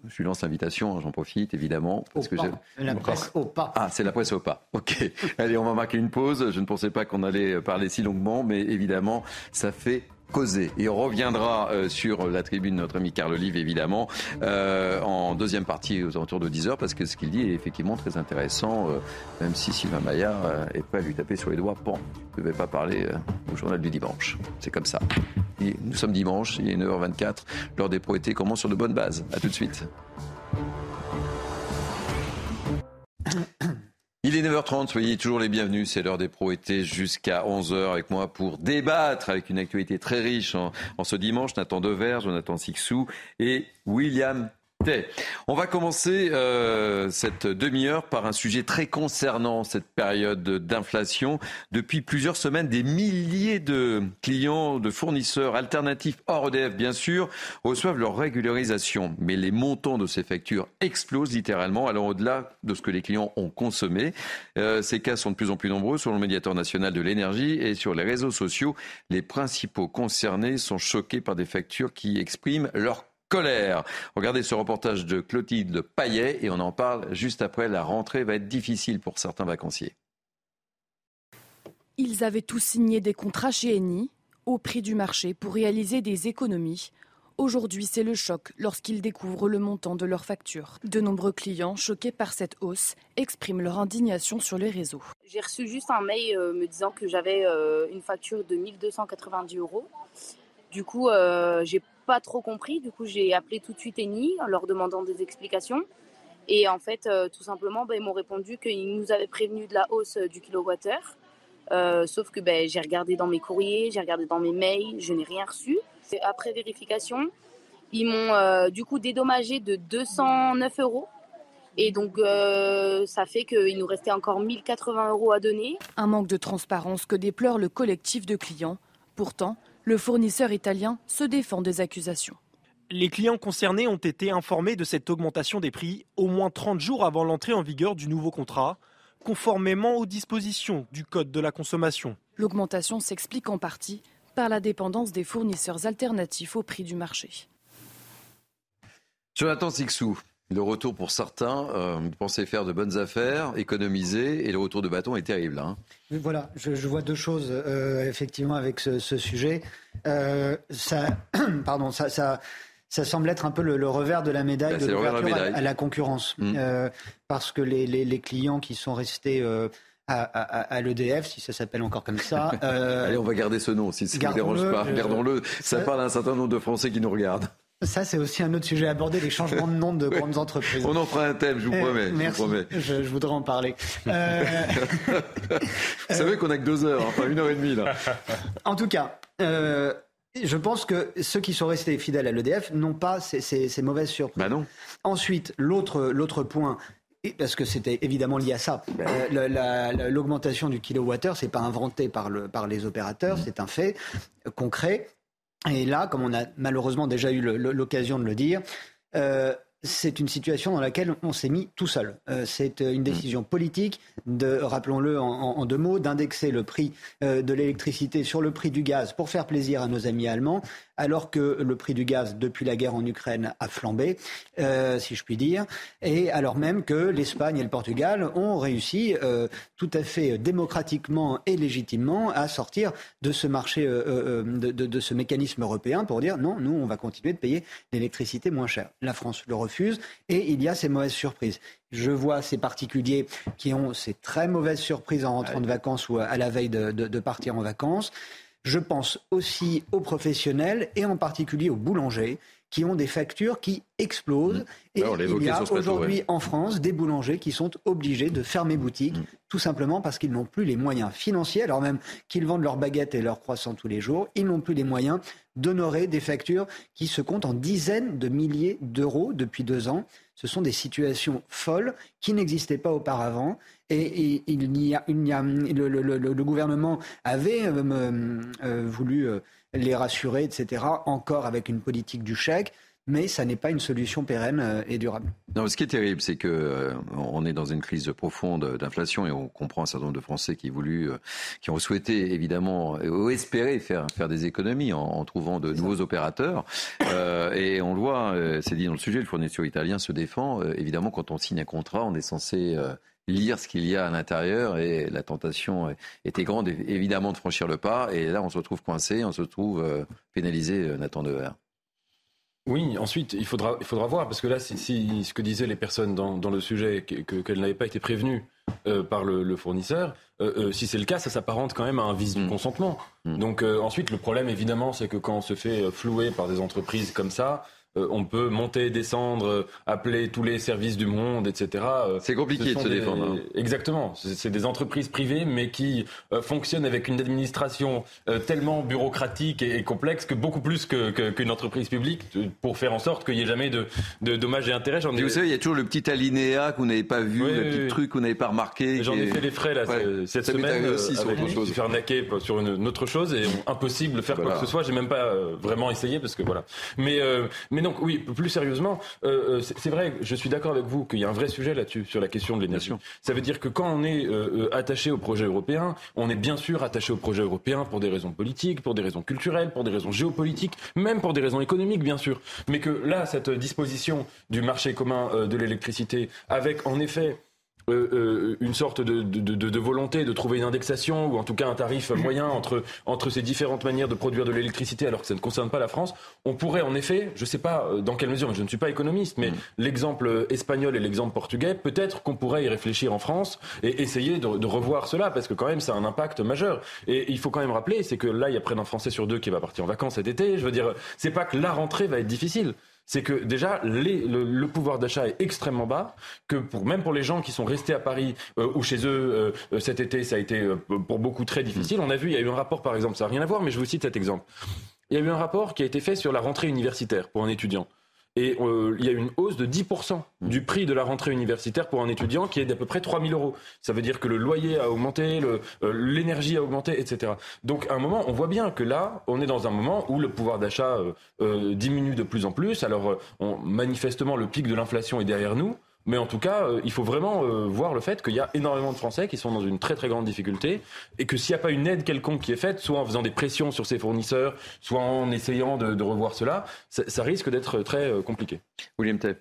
Je lui lance l'invitation, j'en profite évidemment. Parce que La presse au pas. Ah, c'est la presse au pas. Ok. Allez, on va marquer une pause. Je ne pensais pas qu'on allait parler si longuement, mais évidemment, ça fait causer. Et on reviendra euh, sur la tribune de notre ami Carl Olive, évidemment, euh, en deuxième partie aux alentours de 10h, parce que ce qu'il dit est effectivement très intéressant, euh, même si Sylvain Maillard est prêt à lui taper sur les doigts. Bon, je ne vais pas parler au journal du dimanche. C'est comme ça. nous sommes dimanche, il est 9h24, l'heure des pro été commence sur de bonnes bases. A tout de suite. Il est 9h30, soyez toujours les bienvenus. C'est l'heure des pros été jusqu'à 11h avec moi pour débattre avec une actualité très riche en, ce dimanche. Nathan Dever, Jonathan Sixou et William On va commencer euh, cette demi-heure par un sujet très concernant cette période d'inflation. Depuis plusieurs semaines, des milliers de clients, de fournisseurs alternatifs hors EDF, bien sûr, reçoivent leur régularisation. Mais les montants de ces factures explosent littéralement, allant au-delà de ce que les clients ont consommé. Euh, ces cas sont de plus en plus nombreux selon le médiateur national de l'énergie et sur les réseaux sociaux. Les principaux concernés sont choqués par des factures qui expriment leur colère. Regardez ce reportage de Clotilde Paillet et on en parle juste après. La rentrée va être difficile pour certains vacanciers. Ils avaient tous signé des contrats chez Eni au prix du marché pour réaliser des économies. Aujourd'hui, c'est le choc lorsqu'ils découvrent le montant de leurs factures. De nombreux clients, choqués par cette hausse, expriment leur indignation sur les réseaux. J'ai reçu juste un mail euh, me disant que j'avais euh, une facture de 1290 euros. Du coup, euh, j'ai pas trop compris. Du coup, j'ai appelé tout de suite Eni en leur demandant des explications. Et en fait, euh, tout simplement, ben, ils m'ont répondu qu'ils nous avaient prévenu de la hausse euh, du kilowattheure. Euh, sauf que ben, j'ai regardé dans mes courriers, j'ai regardé dans mes mails, je n'ai rien reçu. Après vérification, ils m'ont du coup dédommagé de 209 euros. Et donc, ça fait qu'il nous restait encore 1080 euros à donner. Un manque de transparence que déplore le collectif de clients. Pourtant, le fournisseur italien se défend des accusations. Les clients concernés ont été informés de cette augmentation des prix au moins 30 jours avant l'entrée en vigueur du nouveau contrat, conformément aux dispositions du Code de la consommation. L'augmentation s'explique en partie par la dépendance des fournisseurs alternatifs au prix du marché. Jonathan Sixou, le retour pour certains, euh, pensaient faire de bonnes affaires, économiser, et le retour de bâton est terrible. Hein. Voilà, je, vois deux choses euh, effectivement avec ce, sujet. Euh, ça, [clears throat] pardon, ça, ça, ça, semble être un peu le, revers de la médaille de l'ouverture à, la concurrence, mmh. euh, parce que les, les, les, clients qui sont restés à, à, l'EDF, si ça s'appelle encore comme ça. [laughs] Allez, on va garder ce nom, si ça ne vous dérange pas. Gardons-le. Ça parle à un certain nombre de Français qui nous regardent. Ça, c'est aussi un autre sujet à aborder, les changements de nom de grandes entreprises. On en fera un thème, je vous eh, promets. merci. Je, voudrais en parler. Euh... [laughs] vous savez qu'on a que deux heures, enfin une heure et demie là. En tout cas, euh, je pense que ceux qui sont restés fidèles à l'EDF n'ont pas ces, ces, mauvaises surprises. Bah non. Ensuite, l'autre point. Parce que c'était évidemment lié à ça. Euh, l'augmentation du kilowattheure, c'est pas inventé par, le, par les opérateurs, c'est un fait concret. Et là, comme on a malheureusement déjà eu l'occasion de le dire, euh, c'est une situation dans laquelle on s'est mis tout seul. Euh, c'est une décision politique, de, rappelons-le en, deux mots, d'indexer le prix euh, de l'électricité sur le prix du gaz pour faire plaisir à nos amis allemands alors que le prix du gaz depuis la guerre en Ukraine a flambé, euh, si je puis dire, et alors même que l'Espagne et le Portugal ont réussi euh, tout à fait démocratiquement et légitimement à sortir de ce marché, euh, de, ce mécanisme européen pour dire non, nous, on va continuer de payer l'électricité moins chère. La France le refuse et il y a ces mauvaises surprises. Je vois ces particuliers qui ont ces très mauvaises surprises en rentrant de vacances ou à la veille de partir en vacances. Je pense aussi aux professionnels et en particulier aux boulangers qui ont des factures qui explosent. Et il y a aujourd'hui en France des boulangers qui sont obligés de fermer boutique, mm. tout simplement parce qu'ils n'ont plus les moyens financiers, alors même qu'ils vendent leurs baguettes et leurs croissants tous les jours, ils n'ont plus les moyens d'honorer des factures qui se comptent en dizaines de milliers d'euros depuis deux ans. Ce sont des situations folles qui n'existaient pas auparavant et, il y a, le, gouvernement avait euh, euh, voulu euh, les rassurer, etc., encore avec une politique du chèque mais ça n'est pas une solution pérenne et durable. Non, ce qui est terrible, c'est que on est dans une crise profonde d'inflation et on comprend un certain nombre de Français qui, voulu, qui ont souhaité évidemment ou espérer faire, faire des économies en, trouvant de nouveaux opérateurs. et on le voit, c'est dit dans le sujet, le fournisseur italien se défend. évidemment, quand on signe un contrat, on est censé lire ce qu'il y a à l'intérieur et la tentation était grande évidemment de franchir le pas et là on se retrouve coincé, on se trouve euh, pénalisé euh, Nathan Dever. Oui, ensuite, il faudra, il faudra voir, parce que là, si, ce que disaient les personnes dans, le sujet, qu'elles n'avaient pas été prévenues euh, par le, fournisseur, si c'est le cas, ça s'apparente quand même à un vice du mm. consentement. Mm. Donc ensuite, le problème, évidemment, c'est que quand on se fait flouer par des entreprises comme ça, euh, on peut monter, descendre, euh, appeler tous les services du monde, etc. Euh, c'est compliqué de se défendre. Hein. Exactement. C'est des entreprises privées, mais qui fonctionnent avec une administration tellement bureaucratique et, complexe que beaucoup plus qu'une entreprise publique pour faire en sorte qu'il n'y ait jamais de, dommages et intérêts. Ai... Vous savez, il y a toujours le petit alinéa que vous n'avez pas vu, le petit truc que vous n'avez pas remarqué. J'en ai fait les frais là cette semaine. aussi sur autre chose. faire naquer sur une, autre chose et impossible de faire quoi que ce soit. J'ai même pas vraiment essayé parce que voilà. Mais mais donc oui, plus sérieusement, euh, euh, c'est vrai, je suis d'accord avec vous qu'il y a un vrai sujet là-dessus, sur la question de l'énergie. Ça veut dire que quand on est euh, attaché au projet européen, on est bien sûr attaché au projet européen pour des raisons politiques, pour des raisons culturelles, pour des raisons géopolitiques, même pour des raisons économiques, bien sûr. Mais que là, cette disposition du marché commun de l'électricité, avec en effet euh, euh, une sorte de, de, de, volonté de trouver une indexation ou en tout cas un tarif moyen entre, entre ces différentes manières de produire de l'électricité alors que ça ne concerne pas la France, on pourrait en effet, je ne sais pas euh, dans quelle mesure, je ne suis pas économiste, mais mm. l'exemple espagnol et l'exemple portugais, peut-être qu'on pourrait y réfléchir en France et essayer de, revoir cela parce que quand même ça a un impact majeur. Et il faut quand même rappeler, c'est que là il y a près d'un Français sur deux qui va partir en vacances cet été. Je veux dire, c'est pas que la rentrée va être difficile c'est que déjà le, pouvoir d'achat est extrêmement bas, que pour, même pour les gens qui sont restés à Paris euh, ou chez eux euh, euh, cet été, ça a été pour beaucoup très difficile. On a vu, il y a eu un rapport par exemple, ça n'a rien à voir, mais je vous cite cet exemple. Il y a eu un rapport qui a été fait sur la rentrée universitaire pour un étudiant. Et euh, il y a une hausse de 10% du prix de la rentrée universitaire pour un étudiant qui est d'à peu près 3 000 euros. Ça veut dire que le loyer a augmenté, euh, l'énergie a augmenté, etc. Donc à un moment, on voit bien que là, on est dans un moment où le pouvoir d'achat euh, diminue de plus en plus. Alors manifestement, le pic de l'inflation est derrière nous. Mais en tout cas, euh, il faut vraiment euh, voir le fait qu'il y a énormément de Français qui sont dans une très très grande difficulté et que s'il n'y a pas une aide quelconque qui est faite, soit en faisant des pressions sur ses fournisseurs, soit en essayant de, revoir cela, ça, risque d'être très euh, compliqué. William Tay.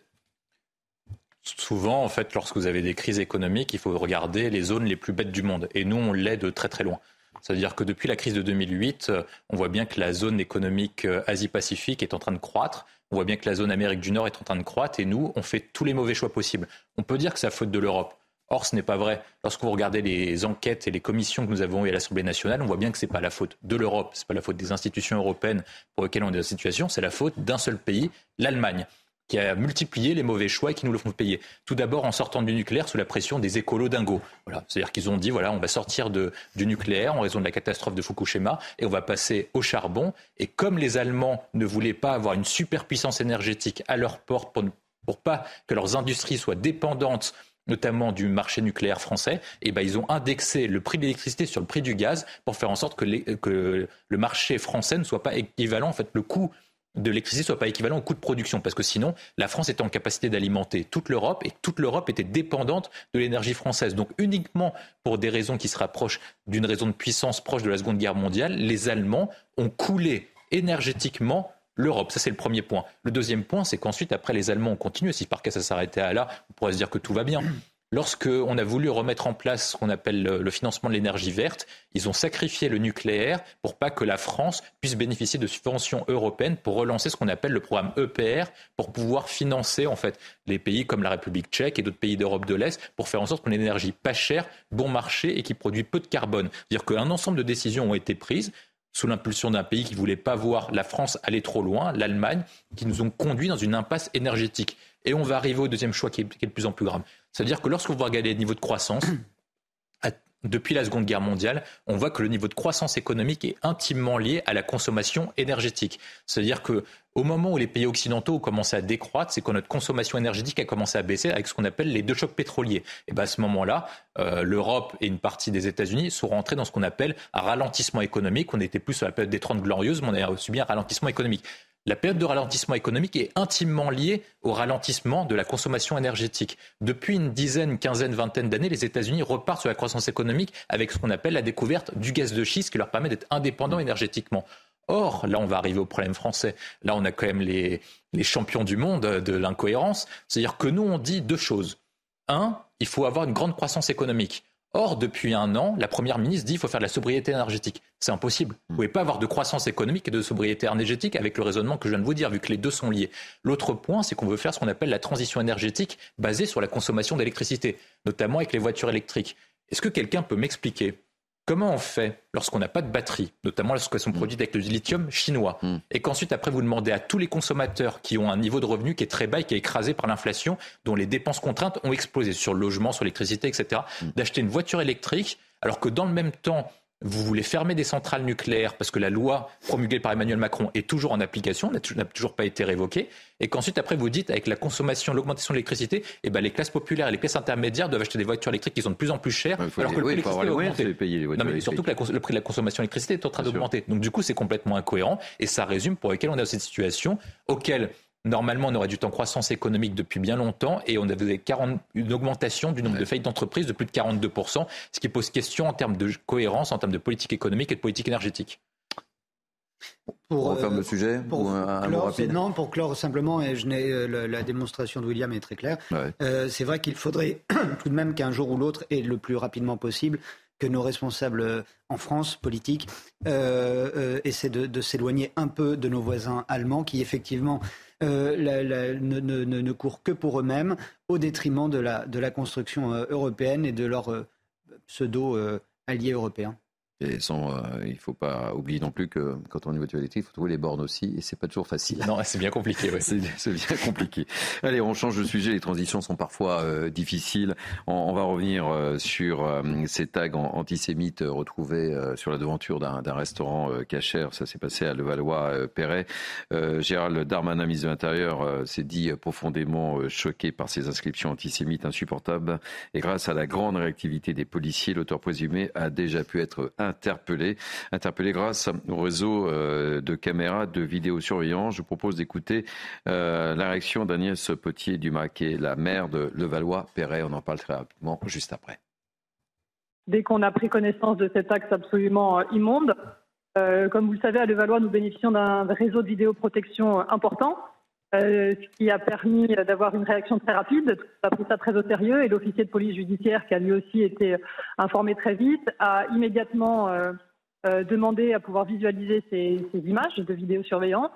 Souvent, en fait, lorsque vous avez des crises économiques, il faut regarder les zones les plus bêtes du monde. Et nous, on l'est de très très loin. C'est-à-dire que depuis la crise de 2008, on voit bien que la zone économique Asie-Pacifique est en train de croître. On voit bien que la zone Amérique du Nord est en train de croître et nous, on fait tous les mauvais choix possibles. On peut dire que c'est la faute de l'Europe. Or, ce n'est pas vrai. Lorsque vous regardez les enquêtes et les commissions que nous avons eues à l'Assemblée nationale, on voit bien que ce n'est pas la faute de l'Europe, ce n'est pas la faute des institutions européennes pour lesquelles on est dans cette situation, c'est la faute d'un seul pays, l'Allemagne qui a multiplié les mauvais choix et qui nous le font payer. Tout d'abord en sortant du nucléaire sous la pression des écolos dingos. Voilà. C'est-à-dire qu'ils ont dit, voilà, on va sortir de, du nucléaire en raison de la catastrophe de Fukushima et on va passer au charbon. Et comme les Allemands ne voulaient pas avoir une superpuissance énergétique à leur porte pour, pour pas que leurs industries soient dépendantes notamment du marché nucléaire français, et eh ben, ils ont indexé le prix de l'électricité sur le prix du gaz pour faire en sorte que, que le marché français ne soit pas équivalent, en fait, le coût de l'électricité soit pas équivalent au coût de production, parce que sinon, la France était en capacité d'alimenter toute l'Europe et toute l'Europe était dépendante de l'énergie française. Donc uniquement pour des raisons qui se rapprochent d'une raison de puissance proche de la Seconde Guerre mondiale, les Allemands ont coulé énergétiquement l'Europe. Ça, c'est le premier point. Le deuxième point, c'est qu'ensuite, après, les Allemands ont continué. Si par cas ça s'arrêtait à là, on pourrait se dire que tout va bien. Lorsqu'on a voulu remettre en place ce qu'on appelle le financement de l'énergie verte, ils ont sacrifié le nucléaire pour pas que la France puisse bénéficier de subventions européennes pour relancer ce qu'on appelle le programme EPR pour pouvoir financer en fait les pays comme la République tchèque et d'autres pays d'Europe de l'Est pour faire en sorte qu'on ait une énergie pas chère, bon marché et qui produit peu de carbone. C'est-à-dire qu'un ensemble de décisions ont été prises sous l'impulsion d'un pays qui ne voulait pas voir la France aller trop loin, l'Allemagne, qui nous ont conduits dans une impasse énergétique. Et on va arriver au deuxième choix qui est, de plus en plus grave. C'est-à-dire que lorsqu'on va regarder les niveaux de croissance, [clears throat] depuis la Seconde Guerre mondiale, on voit que le niveau de croissance économique est intimement lié à la consommation énergétique. C'est-à-dire que au moment où les pays occidentaux ont commencé à décroître, c'est quand notre consommation énergétique a commencé à baisser avec ce qu'on appelle les deux chocs pétroliers. Et ben à ce moment-là, euh, l'Europe et une partie des États-Unis sont rentrés dans ce qu'on appelle un ralentissement économique. On était plus sur la période des 30 glorieuses, mais on a subi un ralentissement économique. La période de ralentissement économique est intimement liée au ralentissement de la consommation énergétique. Depuis une dizaine, quinzaine, vingtaine d'années, les États-Unis repartent sur la croissance économique avec ce qu'on appelle la découverte du gaz de schiste qui leur permet d'être indépendants énergétiquement. Or, là, on va arriver au problème français. Là, on a quand même les, champions du monde de l'incohérence. C'est-à-dire que nous, on dit deux choses. Un, il faut avoir une grande croissance économique. Or, depuis un an, la Première ministre dit qu'il faut faire de la sobriété énergétique. C'est impossible. Vous ne pouvez pas avoir de croissance économique et de sobriété énergétique avec le raisonnement que je viens de vous dire, vu que les deux sont liés. L'autre point, c'est qu'on veut faire ce qu'on appelle la transition énergétique basée sur la consommation d'électricité, notamment avec les voitures électriques. Est-ce que quelqu'un peut m'expliquer Comment on fait lorsqu'on n'a pas de batterie, notamment lorsqu'elles sont produites avec le lithium chinois, mm. et qu'ensuite après vous demandez à tous les consommateurs qui ont un niveau de revenu qui est très bas et qui est écrasé par l'inflation, dont les dépenses contraintes ont explosé sur le logement, sur l'électricité, etc., mm. d'acheter une voiture électrique, alors que dans le même temps, vous voulez fermer des centrales nucléaires parce que la loi promulguée par Emmanuel Macron est toujours en application, n'a toujours pas été révoquée, et qu'ensuite après vous dites avec la consommation, l'augmentation de l'électricité, eh ben les classes populaires et les classes intermédiaires doivent acheter des voitures électriques qui sont de plus en plus chères, alors que le prix de non, mais surtout que le prix de la consommation d'électricité est en train d'augmenter. Donc du coup c'est complètement incohérent et ça résume pour lesquels on est dans cette situation auquel Normalement, on aurait dû en croissance économique depuis bien longtemps et on avait 40, une augmentation du nombre de faillites d'entreprises de plus de 42%, ce qui pose question en termes de cohérence, en termes de politique économique et de politique énergétique. Pour, referme le sujet pour un, clore, rapide? Non, pour clore simplement, et je n'ai, euh, la, démonstration de William est très claire. Euh, c'est vrai qu'il faudrait [clears throat] tout de même qu'un jour ou l'autre, et le plus rapidement possible, que nos responsables euh, en France, politiques, essaient de, de s'éloigner un peu de nos voisins allemands qui, effectivement, euh, ne, ne, ne, courent que pour eux-mêmes, au détriment de la, de la construction euh, européenne et de leurs euh, pseudo-alliés européens. Et sans, euh, il ne faut pas oublier non plus que quand on est voiture électrique, il faut trouver les bornes aussi, et c'est pas toujours facile. Non, c'est bien compliqué. Ouais. [laughs] c'est bien compliqué. Allez, on change de sujet. Les transitions sont parfois euh, difficiles. On, on, va revenir euh, sur ces tags antisémites retrouvés sur la devanture d'un restaurant cachère. Ça s'est passé à Levallois-Perret. Gérald Darmanin, ministre de l'Intérieur, s'est dit profondément choqué par ces inscriptions antisémites insupportables. Et grâce à la grande réactivité des policiers, l'auteur présumé a déjà pu être interpellé, interpellé grâce au réseau euh, de caméras de vidéosurveillance. Je vous propose d'écouter euh, la réaction d'Agnès Potier-Dumas, qui est la maire de Levallois-Perret. On en parle très rapidement juste après. Dès qu'on a pris connaissance de cet axe absolument euh, immonde, comme vous le savez, à Levallois, nous bénéficions d'un réseau de vidéoprotection important. Ce qui a permis d'avoir une réaction très rapide. On a pris ça très au sérieux et l'officier de police judiciaire, qui a lui aussi été informé très vite, a immédiatement euh, euh, demandé à pouvoir visualiser ces, images de vidéosurveillance.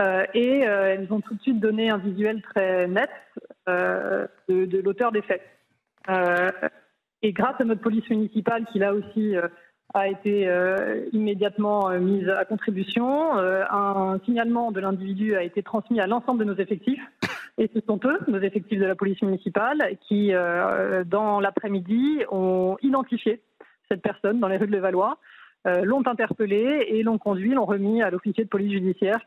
Euh, et elles ont tout de suite donné un visuel très net de, l'auteur des faits. et grâce à notre police municipale, qui là aussi a été euh, immédiatement euh, mise à contribution. Euh, un signalement de l'individu a été transmis à l'ensemble de nos effectifs. Et ce sont eux, nos effectifs de la police municipale, qui, dans l'après-midi, ont identifié cette personne dans les rues de Levallois, l'ont interpellé et l'ont conduit, l'ont remis à l'officier de police judiciaire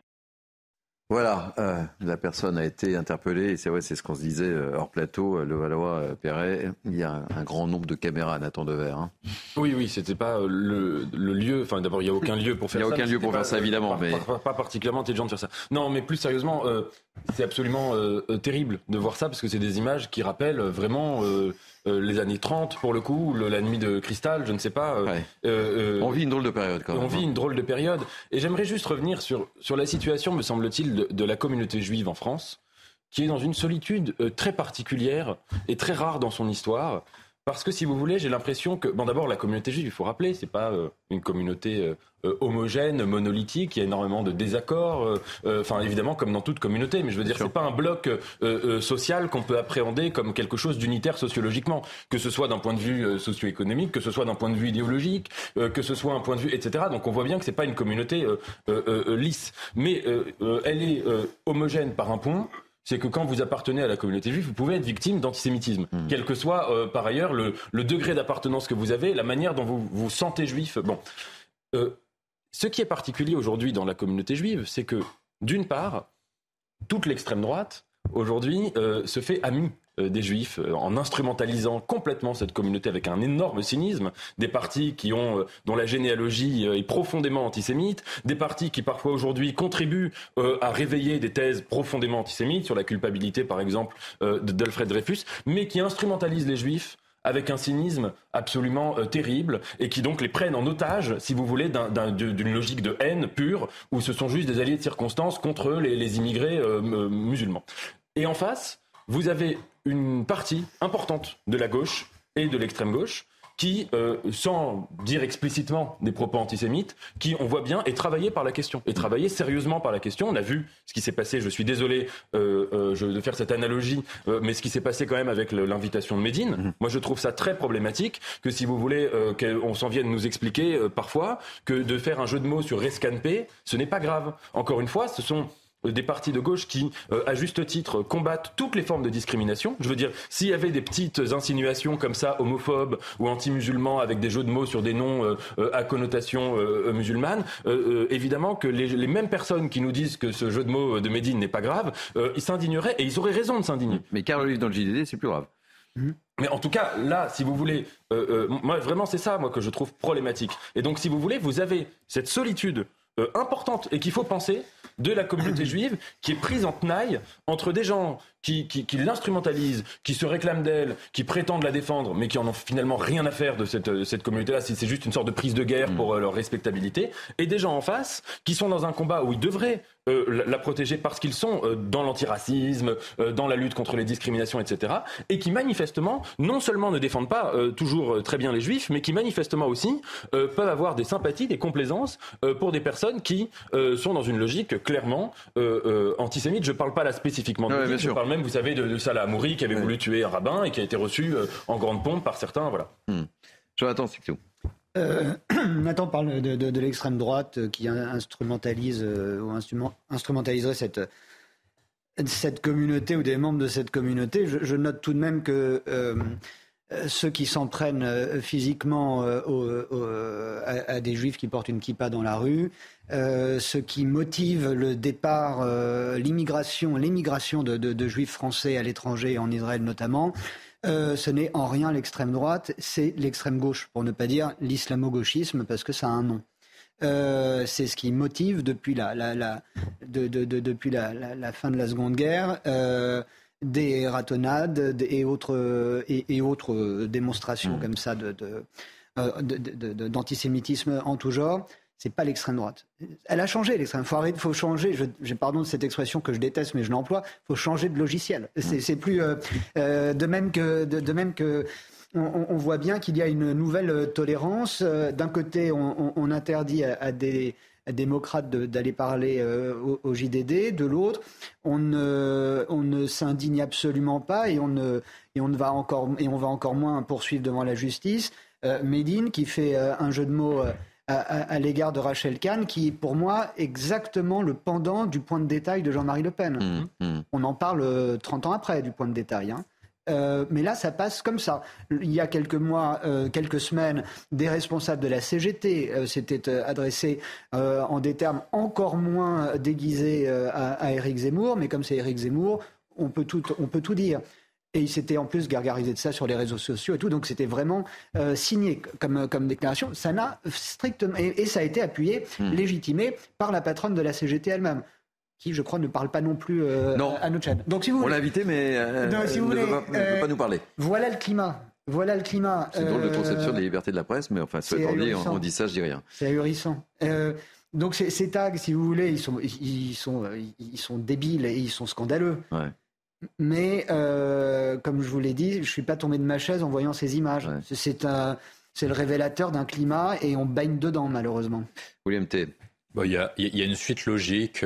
voilà, euh, la personne a été interpellée et c'est vrai, c'est ce qu'on se disait euh, hors plateau, euh, le Valois-Perret. Il y a un, grand nombre de caméras à Nathan Devers. Hein. Oui, oui, c'était pas le, lieu. Enfin, d'abord, il n'y a aucun lieu pour faire ça. Il n'y a aucun lieu pour faire ça, évidemment. mais... Pas, particulièrement intelligent de faire ça. Non, mais plus sérieusement, c'est absolument terrible de voir ça parce que c'est des images qui rappellent vraiment euh, les années 30 pour le coup, la nuit de cristal, je ne sais pas. Euh, euh, on vit une drôle de période quand même. On vit hein. une drôle de période. Et j'aimerais juste revenir sur, sur la situation, me semble-t-il, de, de, la communauté juive en France, qui est dans une solitude très particulière et très rare dans son histoire. Parce que si vous voulez, j'ai l'impression que, bon, d'abord, la communauté juive, il faut rappeler, c'est pas euh, une communauté euh, euh, homogène, monolithique. Il y a énormément de désaccords. Enfin, évidemment, comme dans toute communauté, mais je veux dire, c'est pas un bloc social qu'on peut appréhender comme quelque chose d'unitaire sociologiquement, que ce soit d'un point de vue socio-économique, que ce soit d'un point de vue idéologique, que ce soit un point de vue, etc. Donc, on voit bien que c'est pas une communauté lisse, mais elle est homogène par un point c'est que quand vous appartenez à la communauté juive, vous pouvez être victime d'antisémitisme, hmm. quel que soit euh, par ailleurs le, degré d'appartenance que vous avez, la manière dont vous vous sentez juif. Bon, euh, ce qui est particulier aujourd'hui dans la communauté juive, c'est que d'une part, toute l'extrême droite aujourd'hui euh, se fait amie euh, des juifs euh, en instrumentalisant complètement cette communauté avec un énorme cynisme, des partis qui ont dont la généalogie est profondément antisémite, des partis qui parfois aujourd'hui contribuent à réveiller des thèses profondément antisémites sur la culpabilité par exemple d'Alfred Dreyfus, mais qui instrumentalisent les juifs avec un cynisme absolument terrible et qui donc les prennent en otage, si vous voulez, d'une logique de haine pure où ce sont juste des alliés de circonstance contre les, immigrés musulmans. Et en face, vous avez une partie importante de la gauche et de l'extrême gauche qui, euh, sans dire explicitement des propos antisémites, qui, on voit bien, est travaillé par la question, est travaillé sérieusement par la question. On a vu ce qui s'est passé, je suis désolé euh, euh, je, de faire cette analogie, mais ce qui s'est passé quand même avec l'invitation de Médine, mhm. moi je trouve ça très problématique que si vous voulez qu'on s'en vienne nous expliquer parfois que de faire un jeu de mots sur rescanpé, ce n'est pas grave. Encore une fois, ce sont des partis de gauche qui, euh, à juste titre, combattent toutes les formes de discrimination. Je veux dire, s'il y avait des petites insinuations comme ça, homophobes ou anti-musulmans, avec des jeux de mots sur des noms euh, euh, à connotation musulmane, évidemment que les, mêmes personnes qui nous disent que ce jeu de mots de Médine n'est pas grave, ils s'indigneraient et ils auraient raison de s'indigner. Mais Caroline dans le JDD, c'est plus grave. Mmh. Mais en tout cas, là, si vous voulez, moi vraiment c'est ça, moi que je trouve problématique. Et donc, si vous voulez, vous avez cette solitude importante et qu'il faut penser de la communauté juive qui est prise en tenaille entre des gens qui, qui, l'instrumentalisent, qui se réclament d'elle, qui prétendent la défendre, mais qui en ont finalement rien à faire de cette, cette communauté-là. C'est juste une sorte de prise de guerre mm. pour euh, leur respectabilité. Et des gens en face qui sont dans un combat où ils devraient euh, la protéger parce qu'ils sont euh, dans l'antiracisme, dans la lutte contre les discriminations, etc. Et qui manifestement, non seulement ne défendent pas toujours très bien les juifs, mais qui manifestement aussi peuvent avoir des sympathies, des complaisances pour des personnes qui sont dans une logique clairement antisémite. Je ne parle pas là spécifiquement de je parle vous savez, de, Salah Amouri qui avait voulu tuer un rabbin et qui a été reçu euh, en grande pompe par certains. Voilà. Hmm. Jonathan, c'est tout. Euh, [clears throat] Nathan parle de, l'extrême droite euh, qui instrumentalise ou instrumentaliserait cette, cette communauté ou des membres de cette communauté. Je, note tout de même que ceux qui s'en prennent physiquement à, des juifs qui portent une kippa dans la rue, euh, ce qui motive le départ, euh, l'immigration, l'émigration de, juifs français à l'étranger, en Israël notamment, euh, ce n'est en rien l'extrême droite, c'est l'extrême gauche, pour ne pas dire l'islamo-gauchisme, parce que ça a un nom. c'est ce qui motive depuis la, depuis la, fin de la Seconde Guerre des ratonnades et autres, et, autres démonstrations mmh. comme ça d'antisémitisme en tout genre c'est pas l'extrême droite. Elle a changé l'extrême. Faut il faut changer. J'ai pardon de cette expression que je déteste, mais je l'emploie. Il faut changer de logiciel. C'est plus euh, euh, de même que de, même que. On, voit bien qu'il y a une nouvelle tolérance. Euh, d'un côté, on, interdit à, des démocrates d'aller parler au, JDD. De l'autre, on ne, on ne s'indigne absolument pas et on ne, et on ne va encore et on va encore moins poursuivre devant la justice. Médine qui fait un jeu de mots à, l'égard de Rachel Kahn, qui est pour moi exactement le pendant du point de détail de Jean-Marie Le Pen. Mmh, mmh. On en parle 30 euh, ans après du point de détail. Hein. Euh, mais là, ça passe comme ça. Il y a quelques mois, euh, quelques semaines, des responsables de la CGT s'étaient adressés en des termes encore moins déguisés à, à Éric Zemmour. Mais comme c'est Éric Zemmour, on peut tout, on peut tout dire. Et il s'était en plus gargarisé de ça sur les réseaux sociaux et tout. Donc c'était vraiment euh, signé comme, comme déclaration. Ça n'a strictement. Et, ça a été appuyé, hmm. légitimé par la patronne de la CGT elle-même qui, je crois, ne parle pas non plus euh, à notre chaîne. Donc, si vous On l'a invité, mais euh, si vous ne voulez, veut pas, nous parler. Voilà le climat. Voilà le climat. C'est drôle de conception des libertés de la presse, mais enfin, soit on, dit ça, je dis rien. C'est ahurissant. donc ces, tags, si vous voulez, ils sont, ils sont, ils sont débiles et ils sont scandaleux. Ouais. Mais euh, comme je vous l'ai dit, je ne suis pas tombé de ma chaise en voyant ces images. C'est le révélateur d'un climat et on baigne dedans malheureusement. William T. Il y, a, une suite logique.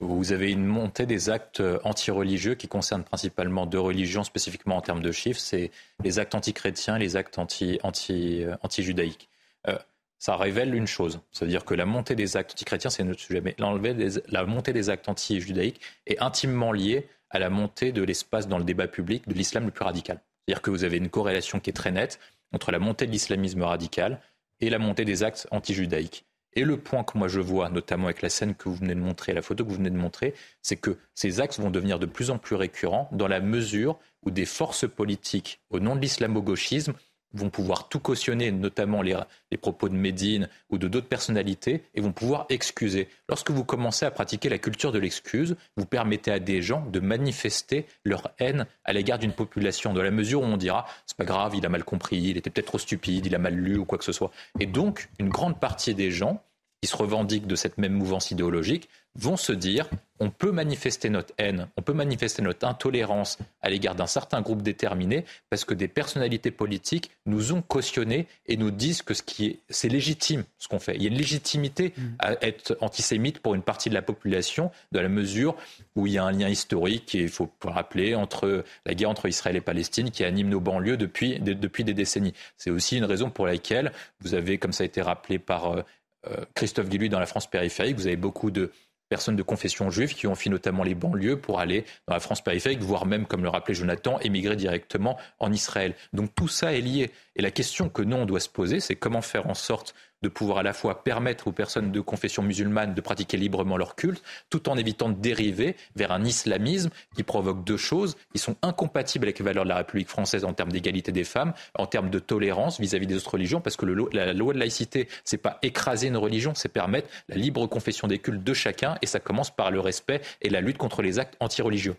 Vous avez une montée des actes anti-religieux qui concernent principalement deux religions, spécifiquement en termes de chiffres, c'est les actes anti-chrétiens et les actes anti-judaïques. Euh, ça révèle une chose, c'est-à-dire que la montée des actes anti-chrétiens, c'est notre sujet, mais la montée des actes anti-judaïques est intimement liée à la montée de l'espace dans le débat public de l'islam le plus radical. C'est-à-dire que vous avez une corrélation qui est très nette entre la montée de l'islamisme radical et la montée des actes anti-judaïques. Et le point que moi je vois, notamment avec la scène que vous venez de montrer, la photo que vous venez de montrer, c'est que ces axes vont devenir de plus en plus récurrents dans la mesure où des forces politiques, au nom de l'islamo-gauchisme, vont pouvoir tout cautionner, notamment les, propos de Médine ou de d'autres personnalités, et vont pouvoir excuser. Lorsque vous commencez à pratiquer la culture de l'excuse, vous permettez à des gens de manifester leur haine à l'égard d'une population, dans la mesure où on dira c'est pas grave, il a mal compris, il était peut-être trop stupide, il a mal lu ou quoi que ce soit. Et donc, une grande partie des gens qui se revendiquent de cette même mouvance idéologique vont se dire on peut manifester notre haine, on peut manifester notre intolérance à l'égard d'un certain groupe déterminé parce que des personnalités politiques nous ont cautionné et nous disent que ce qui est, c'est légitime ce qu'on fait. Il y a une légitimité mm. à être antisémite pour une partie de la population, dans la mesure où il y a un lien historique, et il faut rappeler, entre la guerre entre Israël et Palestine qui anime nos banlieues depuis, depuis des décennies. C'est aussi une raison pour laquelle vous avez, comme ça a été rappelé par euh, euh, Christophe Guilluy dans la France périphérique, vous avez beaucoup de personnes de confession juive qui ont fui notamment les banlieues pour aller dans la France périphérique, voire même, comme le rappelait Jonathan, émigrer directement en Israël. Donc tout ça est lié. Et la question que nous, on doit se poser, c'est comment faire en sorte de pouvoir à la fois permettre aux personnes de confession musulmane de pratiquer librement leur culte, tout en évitant de dériver vers un islamisme qui provoque deux choses qui sont incompatibles avec les valeurs de la République française en termes d'égalité des femmes, en termes de tolérance vis-à-vis des autres religions, parce que la loi de laïcité, c'est pas écraser une religion, c'est permettre la libre confession des cultes de chacun, et ça commence par le respect et la lutte contre les actes antireligieux.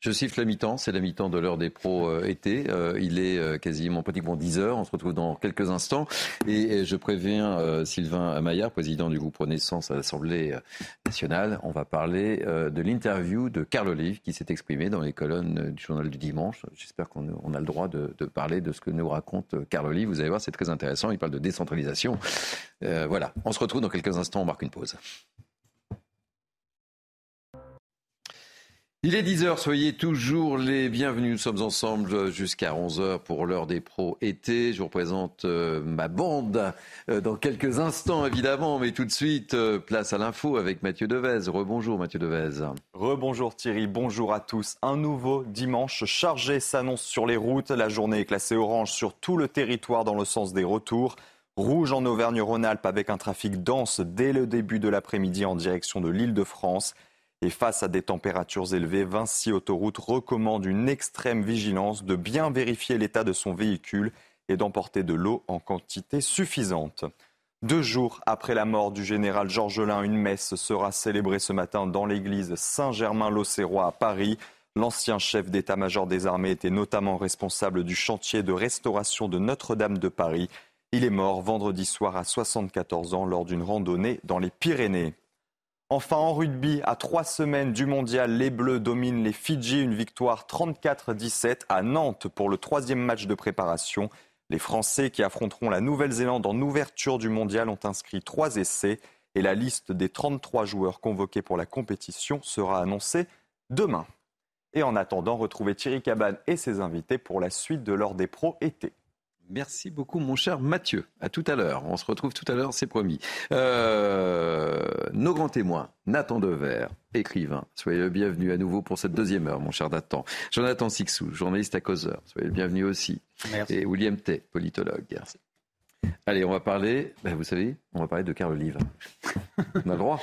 Je siffle la mi-temps, c'est la mi-temps de l'heure des pros euh, été. Euh, il est euh, quasiment pratiquement 10 heures. On se retrouve dans quelques instants. Et, je préviens Sylvain Amaillard, président du groupe Renaissance à l'Assemblée nationale. On va parler de l'interview de Carl Olive qui s'est exprimé dans les colonnes du journal du dimanche. J'espère qu'on a le droit de, de, parler de ce que nous raconte Carl Olive. Vous allez voir, c'est très intéressant. Il parle de décentralisation. voilà. On se retrouve dans quelques instants. On marque une pause. Il est 10h, soyez toujours les bienvenus. Nous sommes ensemble jusqu'à 11h pour l'heure des pros été. Je vous représente euh, ma bande euh, dans quelques instants, évidemment, mais tout de suite, euh, place à l'info avec Mathieu Devez. Rebonjour Mathieu Devez. Rebonjour Thierry, bonjour à tous. Un nouveau dimanche chargé s'annonce sur les routes. La journée est classée orange sur tout le territoire dans le sens des retours. Rouge en Auvergne-Rhône-Alpes avec un trafic dense dès le début de l'après-midi en direction de l'île de France. Et face à des températures élevées, Vinci Autoroute recommande une extrême vigilance, de bien vérifier l'état de son véhicule et d'emporter de l'eau en quantité suffisante. Deux jours après la mort du général Georges Lain, une messe sera célébrée ce matin dans l'église Saint-Germain-l'Auxerrois à Paris. L'ancien chef d'état-major des armées était notamment responsable du chantier de restauration de Notre-Dame de Paris. Il est mort vendredi soir à 74 ans lors d'une randonnée dans les Pyrénées. Enfin, en rugby, à trois semaines du mondial, les Bleus dominent les Fidji. Une victoire 34-17 à Nantes pour le troisième match de préparation. Les Français qui affronteront la Nouvelle-Zélande en ouverture du mondial ont inscrit trois essais et la liste des 33 joueurs convoqués pour la compétition sera annoncée demain. Et en attendant, retrouvez Thierry Cabane et ses invités pour la suite de l'heure des pros été. Merci beaucoup, mon cher Mathieu. À tout à l'heure. On se retrouve tout à l'heure, c'est promis. Euh, nos grands témoins, Nathan Dever, écrivain. Soyez le bienvenu à nouveau pour cette deuxième heure, mon cher Nathan. Jonathan Sixou, journaliste à causeur. Soyez le bienvenu aussi. Merci. Et William Tay, politologue. Allez, on va parler, ben, vous savez, on va parler de Carl Olive. on a le droit.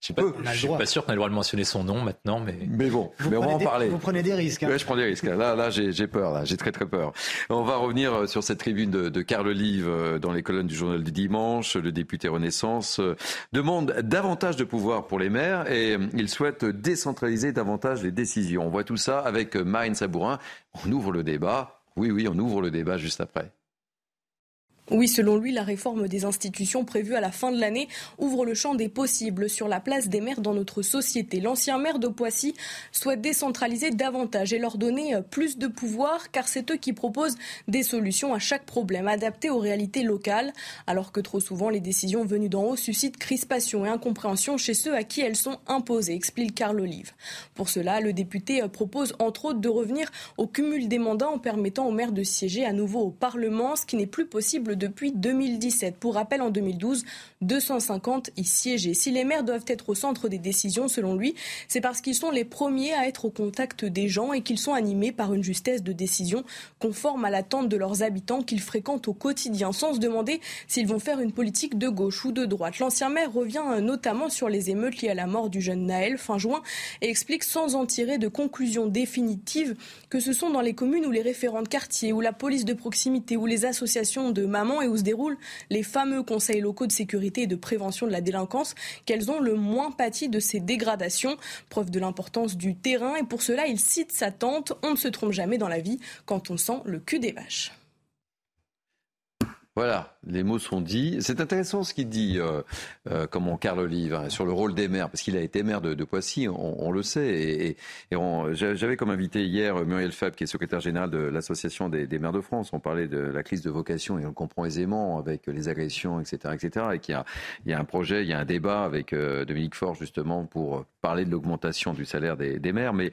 Je ne suis pas sûr qu'on ait le droit de mentionner son nom maintenant, mais. Mais bon, mais on va en parler. Vous prenez des risques. Hein. je prends des risques. Là, là, j'ai peur. Là, j'ai très très peur. On va revenir euh, sur cette tribune de, de Carl Olive euh, dans les colonnes du journal du dimanche. Le député Renaissance euh, demande davantage de pouvoir pour les maires et il souhaite décentraliser davantage les décisions. On voit tout ça avec Marine Sabourin. On ouvre le débat. Oui, oui, on ouvre le débat juste après. Oui, selon lui, la réforme des institutions prévue à la fin de l'année ouvre le champ des possibles sur la place des maires dans notre société. L'ancien maire de Poissy souhaite décentraliser davantage et leur donner euh, plus de pouvoir car c'est eux qui proposent des solutions à chaque problème adaptées aux réalités locales alors que trop souvent les décisions venues d'en haut suscitent crispation et incompréhension chez ceux à qui elles sont imposées, explique Carl Olive. Pour cela, le député euh, propose entre autres de revenir au cumul des mandats en permettant aux maires de siéger à nouveau au Parlement, ce qui n'est plus possible depuis 2017. Pour rappel, en 2012, 250 y siégeaient. Si les maires doivent être au centre des décisions, selon lui, c'est parce qu'ils sont les premiers à être au contact des gens et qu'ils sont animés par une justesse de décision conforme à l'attente de leurs habitants qu'ils fréquentent au quotidien, sans se demander s'ils vont faire une politique de gauche ou de droite. L'ancien maire revient notamment sur les émeutes liées à la mort du jeune Naël fin juin et explique sans en tirer de conclusion définitive que ce sont dans les communes où les référents de quartier, où la police de proximité, où les associations de mamans et où se déroulent les fameux conseils locaux de sécurité et de prévention de la délinquance qu'elles ont le moins pâti de ces dégradations. Preuve de l'importance du terrain et pour cela, il cite sa tante On ne se trompe jamais dans la vie quand on sent le cul des vaches. Voilà, les mots sont dits. C'est intéressant ce qu'il dit, euh, euh, comment Carl Olive, hein, sur le rôle des maires, parce qu'il a été maire de, Poissy, on, le sait. Et, j'avais comme invité hier Muriel Fab, qui est secrétaire général de l'Association des, maires de France. On parlait de la crise de vocation et on le comprend aisément avec les agressions, etc., etc. Et qu'il y, a, un projet, il y a un débat avec euh, Dominique Faure justement pour parler de l'augmentation du salaire des, des maires. Mais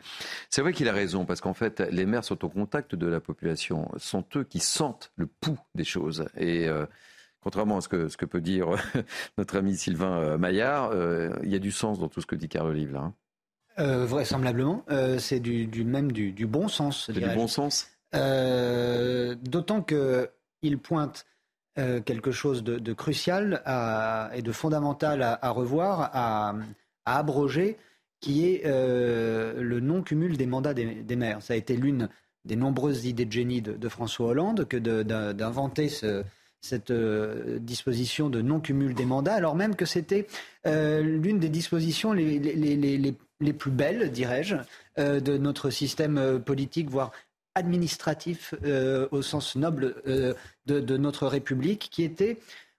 c'est vrai qu'il a raison, parce qu'en fait, les maires sont au contact de la population, sont eux qui sentent le pouls des choses. Et euh, contrairement à ce que, ce que peut dire [laughs] notre ami Sylvain euh, Maillard, euh, il y a du sens dans tout ce que dit Carl Olive là. Hein. vraisemblablement, c'est du, même du, bon sens. C'est du bon sens? D'autant qu'il pointe quelque chose de, crucial et de fondamental à, revoir, à, abroger, qui est le non-cumul des mandats des, maires. Ça a été l'une des nombreuses idées de génie de, François Hollande que d'inventer cette euh, disposition de non-cumul des mandats, alors même que c'était euh, l'une des dispositions les, les, plus belles, dirais-je, euh, de notre système politique, voire administratif au sens noble de, notre République, qui était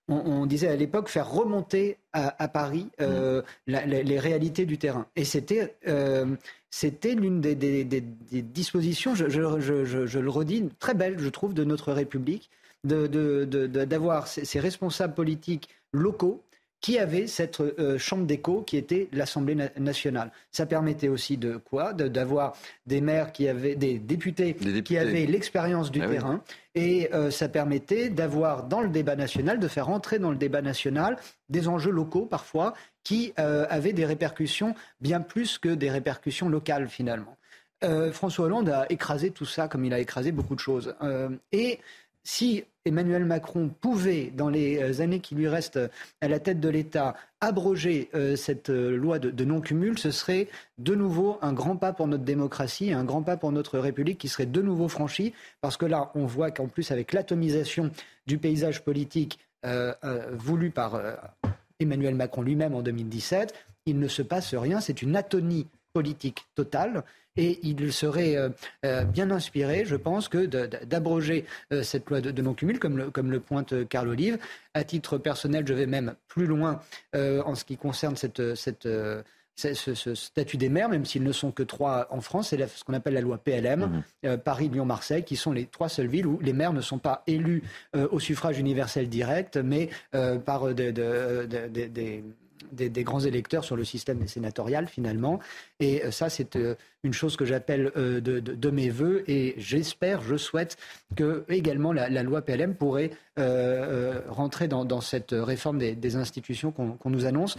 on, disait à l'époque faire remonter à, Paris mmh. les réalités du terrain. Et c'était c'était l'une des, dispositions, je, le redis, très belle, je trouve, de notre République, d'avoir ces, responsables politiques locaux qui avaient cette euh, chambre d'écho qui était l'Assemblée nationale. Ça permettait aussi de quoi? D'avoir des maires qui avaient, des députés, qui avaient l'expérience du ah terrain. Et euh, ça permettait d'avoir dans le débat national, de faire entrer dans le débat national des enjeux locaux parfois qui euh, avaient des répercussions bien plus que des répercussions locales finalement. François Hollande a écrasé tout ça comme il a écrasé beaucoup de choses. Et si Emmanuel Macron pouvait, dans les années qui lui restent à la tête de l'État, abroger cette loi de, non-cumul, ce serait de nouveau un grand pas pour notre démocratie, un grand pas pour notre République qui serait de nouveau franchi, parce que là, on voit qu'en plus, avec l'atomisation du paysage politique voulu par Emmanuel Macron lui-même en 2017, il ne se passe rien. C'est une atonie politique totale. Et il serait euh, euh, bien inspiré, je pense, que d'abroger euh, cette loi de, non-cumul, comme le, comme le pointe Carl Olive. À titre personnel, je vais même plus loin en ce qui concerne cette, cette ce, statut des maires, même s'ils ne sont que trois en France, c'est ce qu'on appelle la loi PLM, euh, Paris, Lyon, Marseille, qui sont les trois seules villes où les maires ne sont pas élus euh, au suffrage universel direct, mais euh, par des, grands électeurs sur le système des sénatoriales finalement. Et ça, c'est une chose que j'appelle de, mes voeux et j'espère, je souhaite que également la, loi PLM pourrait rentrer dans, cette réforme des, institutions qu'on nous annonce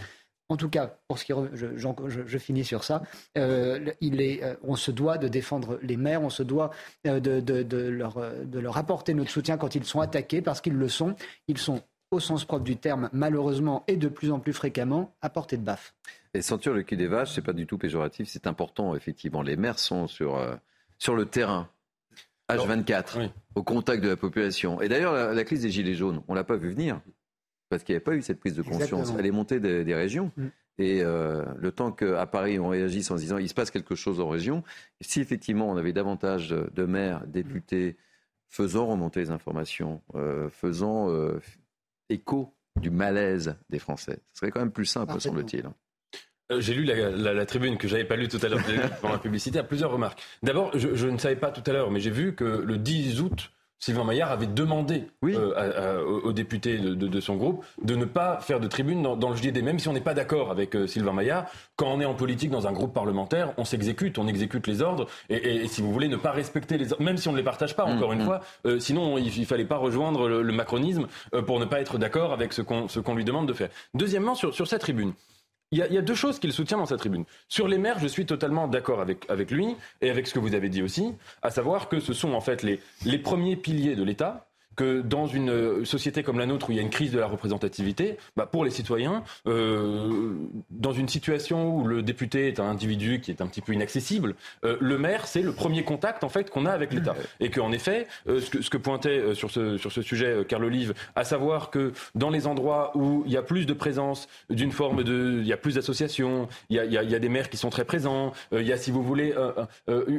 en tout cas, pour ce qui je, finis sur ça, euh, il est, euh, on se doit de défendre les maires, on se doit euh, de, leur, de leur apporter notre soutien quand ils sont attaqués, parce qu'ils le sont. Ils sont, au sens propre du terme, malheureusement et de plus en plus fréquemment, à portée de baffe. Et sentir le cul des vaches, c'est pas du tout péjoratif, c'est important, effectivement. Les maires sont sur, sur le terrain, H24, au contact de la population. Et d'ailleurs, la, crise des Gilets jaunes, on l'a pas vu venir parce qu'il n'y avait pas eu cette prise de conscience. Elle est montée des, régions. Mm. Et euh, le temps qu'à Paris, on réagisse en se disant il se passe quelque chose en région, si effectivement on avait davantage de maires, députés, faisant remonter les informations, euh, faisant euh, écho du malaise des Français, ce serait quand même plus simple, semble-t-il. J'ai lu la, tribune que j'avais pas lue tout à l'heure [laughs] pendant la publicité à plusieurs remarques. D'abord, je, je, ne savais pas tout à l'heure, mais j'ai vu que le 10 août, Sylvain Maillard avait demandé euh, aux députés de, son groupe de ne pas faire de tribune dans, le JDD, même si on n'est pas d'accord avec euh, Sylvain Maillard. Quand on est en politique dans un groupe parlementaire, on s'exécute, on exécute les ordres, et, si vous voulez ne pas respecter les ordres, même si on ne les partage pas, encore une mm, mm. fois, euh, sinon il, ne fallait pas rejoindre le, macronisme pour ne pas être d'accord avec ce qu'on lui demande de faire. Deuxièmement, sur, sur cette tribune, il y, a, deux choses qu'il soutient dans sa tribune. Sur les maires, je suis totalement d'accord avec, avec lui et avec ce que vous avez dit aussi, à savoir que ce sont en fait les, les premiers piliers de l'État que dans une euh, société comme la nôtre où il y a une crise de la représentativité, bah pour les citoyens, euh, dans une situation où le député est un individu qui est un petit peu inaccessible, euh, le maire c'est le premier contact en fait qu'on a avec l'État. Et qu'en effet, euh, ce, que, ce, que, pointait euh, sur ce sur ce sujet Carl Olive, à savoir que dans les endroits où il y a plus de présence d'une forme de, il y a plus d'associations, il y a, il y, a, il y a des maires qui sont très présents, il y a si vous voulez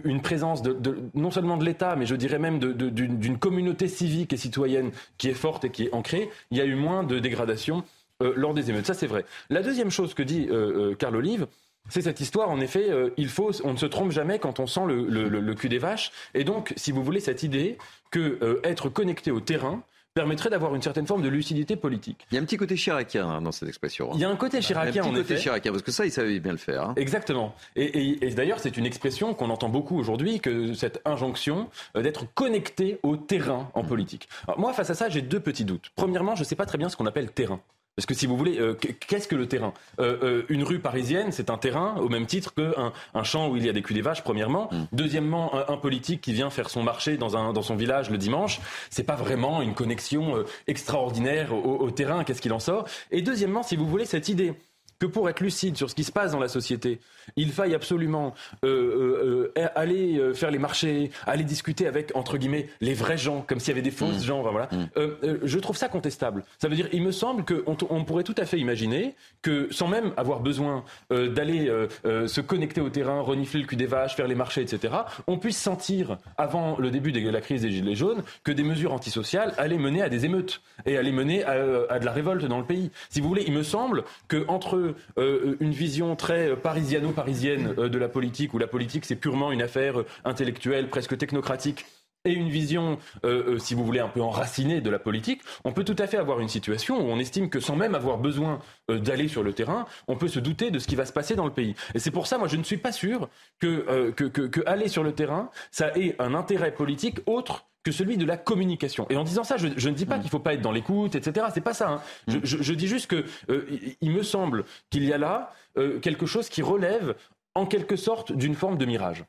une présence de, de non seulement de l'État, mais je dirais même d'une communauté civique et citoyenne citoyenne qui est forte et qui est ancrée, il y a eu moins de dégradation euh, lors des émeutes. Ça, c'est vrai. La deuxième chose que dit euh, Carl Olive, c'est cette histoire, en effet, il faut, on ne se trompe jamais quand on sent le, le, cul des vaches. Et donc, si vous voulez, cette idée que être connecté au terrain, permettrait d'avoir une certaine forme de lucidité politique. Il y a un petit côté chiracien hein, dans cette expression. Hein. Il y a un côté chiracien, un petit côté chiracien, parce que ça, il savait bien le faire. Hein. Exactement. Et, d'ailleurs, c'est une expression qu'on entend beaucoup aujourd'hui, que cette injonction euh, d'être connecté au terrain en politique. moi, face à ça, j'ai deux petits doutes. Premièrement, je ne sais pas très bien ce qu'on appelle terrain. Parce que si vous voulez, euh, qu'est-ce que le terrain? Euh, euh, Une rue parisienne, c'est un terrain au même titre qu'un un champ où il y a des culs des vaches, premièrement. Mm. Deuxièmement, un, politique qui vient faire son marché dans, un, dans son village le dimanche, c'est pas vraiment une connexion extraordinaire au, au terrain. Qu'est-ce qu'il en sort? Et deuxièmement, si vous voulez, cette idée que pour être lucide sur ce qui se passe dans la société, il faille absolument euh, euh, aller euh, faire les marchés, aller discuter avec entre guillemets les vrais gens, comme s'il y avait des fausses mmh. gens. voilà. Mmh. je trouve ça contestable. Ça veut dire, il me semble qu'on on pourrait tout à fait imaginer que, sans même avoir besoin d'aller se connecter au terrain, renifler le cul des vaches, faire les marchés, etc., on puisse sentir avant le début de la crise des gilets jaunes que des mesures antisociales allaient mener à des émeutes et allaient mener à, à de la révolte dans le pays. Si vous voulez, il me semble que entre euh, une vision très parisiano-parisienne euh, de la politique, où la politique c'est purement une affaire intellectuelle, presque technocratique, et une vision, euh, si vous voulez, un peu enracinée de la politique, on peut tout à fait avoir une situation où on estime que sans même avoir besoin d'aller sur le terrain, on peut se douter de ce qui va se passer dans le pays. Et c'est pour ça, moi, je ne suis pas sûr que, que, que aller sur le terrain, ça ait un intérêt politique autre que celui de la communication. Et en disant ça, je, ne dis pas mm. qu'il ne faut pas être dans l'écoute, etc. C'est pas ça. Hein. Mm. Je, dis juste que euh, il me semble qu'il y a là euh, quelque chose qui relève en quelque sorte d'une forme de mirage.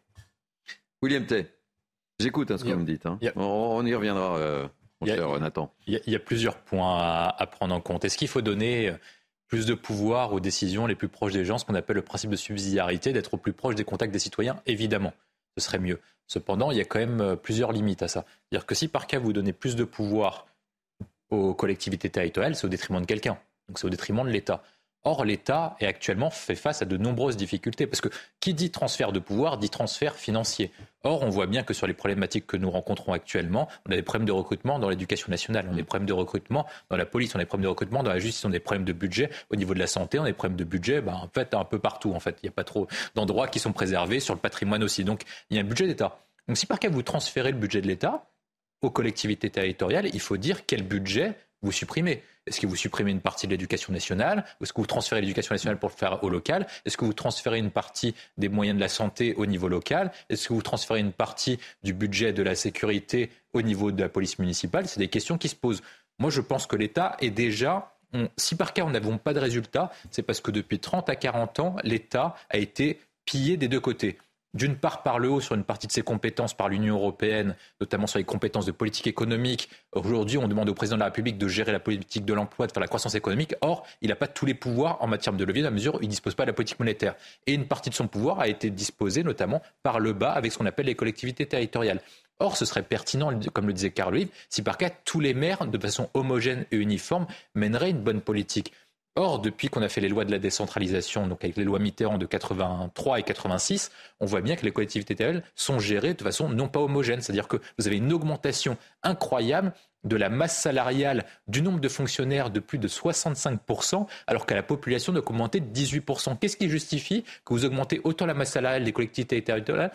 William Tay, j'écoute hein, ce que vous me dites. Hein. On, y reviendra, euh, mon cher Nathan. Il y, a plusieurs points à, à prendre en compte. Est-ce qu'il faut donner plus de pouvoir aux décisions les plus proches des gens, ce qu'on appelle le principe de subsidiarité, d'être au plus proche des contacts des citoyens Évidemment, ce serait mieux. Cependant, il y a quand même euh, plusieurs limites à ça. C'est-à-dire que si par cas vous donnez plus de pouvoir aux collectivités territoriales, c'est au détriment de quelqu'un. Donc c'est au détriment de l'État. Or, l'État est actuellement fait face à de nombreuses difficultés, parce que qui dit transfert de pouvoir dit transfert financier. Or, on voit bien que sur les problématiques que nous rencontrons actuellement, on a des problèmes de recrutement dans l'éducation nationale, on a des problèmes de recrutement dans la police, on a des problèmes de recrutement dans la justice, on a des problèmes de budget au niveau de la santé, on a des problèmes de budget, ben, en fait, un peu partout. En fait, il n'y a pas trop d'endroits qui sont préservés sur le patrimoine aussi. Donc, il y a un budget d'État. Donc, si par cas vous transférez le budget de l'État aux collectivités territoriales, il faut dire quel budget vous supprimez. Est-ce que vous supprimez une partie de l'éducation nationale? Est-ce que vous transférez l'éducation nationale pour le faire au local? Est-ce que vous transférez une partie des moyens de la santé au niveau local? Est-ce que vous transférez une partie du budget de la sécurité au niveau de la police municipale? C'est des questions qui se posent. Moi, je pense que l'État est déjà si par cas on n'avons pas de résultats, c'est parce que depuis 30 à 40 ans, l'État a été pillé des deux côtés d'une part par le haut sur une partie de ses compétences par l'Union européenne, notamment sur les compétences de politique économique. Aujourd'hui, on demande au président de la République de gérer la politique de l'emploi, de faire la croissance économique. Or, il n'a pas tous les pouvoirs en matière de levier, dans la mesure où il ne dispose pas de la politique monétaire. Et une partie de son pouvoir a été disposée notamment par le bas avec ce qu'on appelle les collectivités territoriales. Or, ce serait pertinent, comme le disait Carl Yves, si par cas tous les maires, de façon homogène et uniforme, mèneraient une bonne politique. Or, depuis qu'on a fait les lois de la décentralisation, donc avec les lois Mitterrand de 83 et 86, on voit bien que les collectivités territoriales sont gérées de façon non pas homogène. C'est-à-dire que vous avez une augmentation incroyable de la masse salariale du nombre de fonctionnaires de plus de 65%, alors qu'à la population de augmenter de 18%. Qu'est-ce qui justifie que vous augmentez autant la masse salariale des collectivités territoriales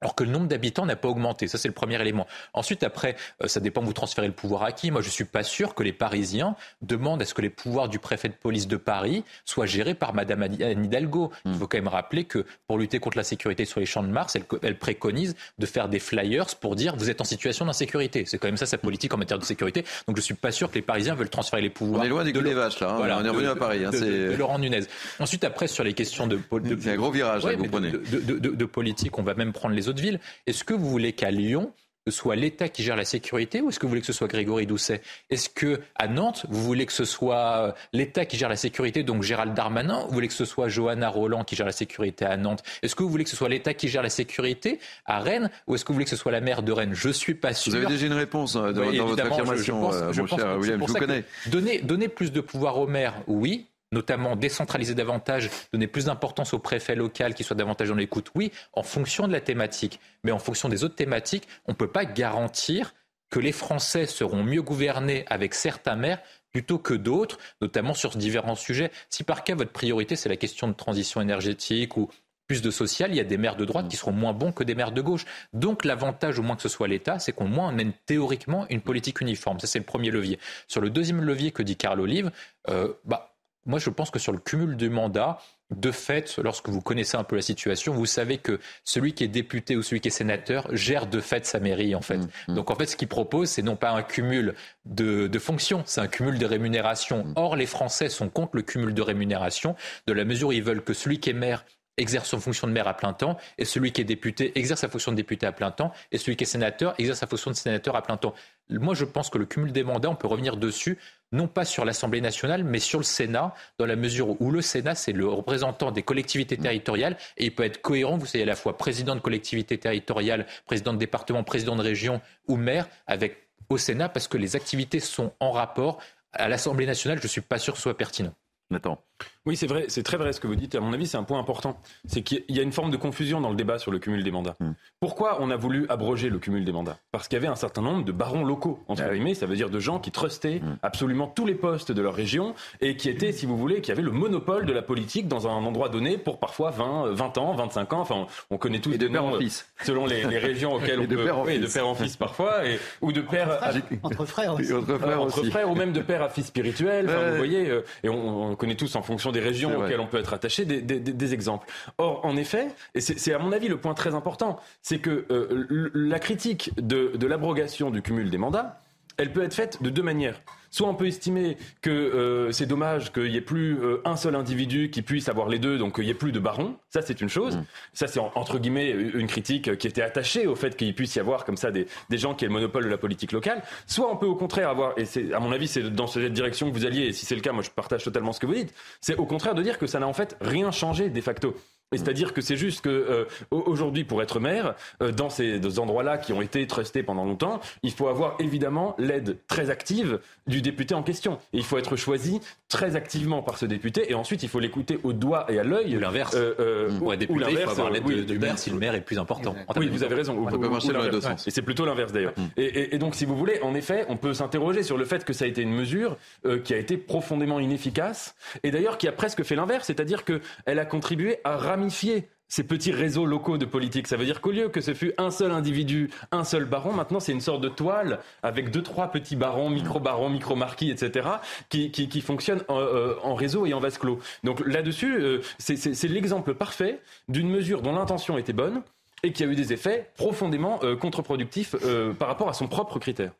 alors que le nombre d'habitants n'a pas augmenté. Ça, c'est le premier élément. Ensuite, après, euh, ça dépend, vous transférez le pouvoir à qui Moi, je ne suis pas sûr que les Parisiens demandent à ce que les pouvoirs du préfet de police de Paris soient gérés par Madame Anne Hidalgo. Il hmm. faut quand même rappeler que pour lutter contre la sécurité sur les champs de Mars, elle, préconise de faire des flyers pour dire vous êtes en situation d'insécurité. C'est quand même ça sa politique en matière de sécurité. Donc, je ne suis pas sûr que les Parisiens veulent transférer les pouvoirs. On est loin des de les vaches, là. Hein. on est revenu à Paris. Hein, de, Laurent Nunez. Ensuite, après, sur les questions de... c'est un gros virage, vous prenez. De, politique, on va même prendre les autres villes. Est-ce que vous voulez qu'à Lyon, ce soit l'État qui gère la sécurité ou est-ce que vous voulez que ce soit Grégory Doucet? Est-ce que à Nantes, vous voulez que ce soit euh, l'État qui gère la sécurité, donc Gérald Darmanin, ou vous voulez que ce soit Johanna Roland qui gère la sécurité à Nantes? Est-ce que vous voulez que ce soit l'État qui gère la sécurité à Rennes ou est-ce que vous voulez que ce soit la maire de Rennes? Je suis pas sûr. Vous avez déjà une réponse euh, dans, votre affirmation, euh, mon cher William, je vous connais. Donner, donner plus de pouvoir aux maires, oui notamment décentraliser davantage, donner plus d'importance au préfet local qui soit davantage dans l'écoute, oui, en fonction de la thématique. Mais en fonction des autres thématiques, on ne peut pas garantir que les Français seront mieux gouvernés avec certains maires plutôt que d'autres, notamment sur différents sujets. Si par cas votre priorité c'est la question de transition énergétique ou plus de social, il y a des maires de droite qui seront moins bons que des maires de gauche. Donc l'avantage, au moins que ce soit l'État, c'est qu'au moins on mène théoriquement une politique uniforme. Ça, c'est le premier levier. Sur le deuxième levier que dit Carl Olive, euh, bah, moi je pense que sur le cumul du mandat, de fait, lorsque vous connaissez un peu la situation, vous savez que celui qui est député ou celui qui est sénateur gère de fait sa mairie, en fait. Mmh, mmh. Donc, en fait, ce qu'il propose, c'est non pas un cumul de, de fonctions, c'est un cumul de rémunérations. Mmh. Or, les Français sont contre le cumul de rémunération, de la mesure où ils veulent que celui qui est maire exerce son fonction de maire à plein temps, et celui qui est député exerce sa fonction de député à plein temps, et celui qui est sénateur exerce sa fonction de sénateur à plein temps. Moi, je pense que le cumul des mandats, on peut revenir dessus, non pas sur l'Assemblée nationale, mais sur le Sénat, dans la mesure où le Sénat, c'est le représentant des collectivités territoriales, et il peut être cohérent, vous savez, à la fois président de collectivité territoriale, président de département, président de région ou maire, avec au Sénat, parce que les activités sont en rapport. À l'Assemblée nationale, je ne suis pas sûr que ce soit pertinent. Nathan. Oui, c'est vrai, c'est très vrai ce que vous dites. À mon avis, c'est un point important. C'est qu'il y a une forme de confusion dans le débat sur le cumul des mandats. Hmm. Pourquoi on a voulu abroger le cumul des mandats? Parce qu'il y avait un certain nombre de barons locaux, entre ah guillemets, ça veut dire de gens qui trustaient hmm. absolument tous les postes de leur région et qui étaient, si vous voulez, qui avaient le monopole de la politique dans un endroit donné pour parfois 20, 20 ans, 25 ans. Enfin, on connaît tous et de père en fils. selon les, régions auxquelles on de peut, père en oui, de père en fils parfois, et, ou de père entre frères aussi. Entre frères, entre aussi. frères ou même de père à fils spirituel. Enfin, Ouais. Vous voyez, euh, et on, on connaît tous en fonction des régions auxquelles on peut être attaché des, des- des- des exemples. Or, en effet, et c'est à mon avis le point très important, c'est que euh, la critique de, de l'abrogation du cumul des mandats, elle peut être faite de deux manières. Soit on peut estimer que euh, c'est dommage qu'il n'y ait plus euh, un seul individu qui puisse avoir les deux, donc qu'il n'y ait plus de barons. Ça, c'est une chose. Ça, c'est en- entre guillemets une critique qui était attachée au fait qu'il puisse y avoir comme ça des, des gens qui aient le monopole de la politique locale. Soit on peut au contraire avoir, et c'est à mon avis c'est dans cette direction que vous alliez, et si c'est le cas, moi je partage totalement ce que vous dites, c'est au contraire de dire que ça n'a en fait rien changé de facto. C'est-à-dire que c'est juste que euh, au- aujourd'hui, pour être maire, euh, dans ces, endroits-là qui ont été trustés pendant longtemps, il faut avoir évidemment l'aide très active du député en question. Et il faut être choisi très activement par ce député, et ensuite il faut l'écouter au doigt et à l'œil. Ou l'inverse. Euh, euh, Pour ou- être député, il faut l'inverse, avoir l'aide oui, du du maire si le maire est plus important. termes oui, vous avez raison. Ou- Ça peut marcher dans les deux sens. Et c'est plutôt l'inverse d'ailleurs. Et, et- et donc, si vous voulez, en effet, on peut s'interroger sur le fait que ça a été une mesure euh, qui a été profondément inefficace, et d'ailleurs qui a presque fait l'inverse, c'est-à-dire qu'elle a contribué à ramifier ces petits réseaux locaux de politique. Ça veut dire qu'au lieu que ce fût un seul individu, un seul baron, maintenant c'est une sorte de toile avec deux, trois petits barons, micro-barons, micro-marquis, etc., qui, qui, qui fonctionnent en, euh, en réseau et en vase clos. Donc là-dessus, euh, c'est- c'est c'est l'exemple parfait d'une mesure dont l'intention était bonne et qui a eu des effets profondément euh, contre-productifs euh, par rapport à son propre critère.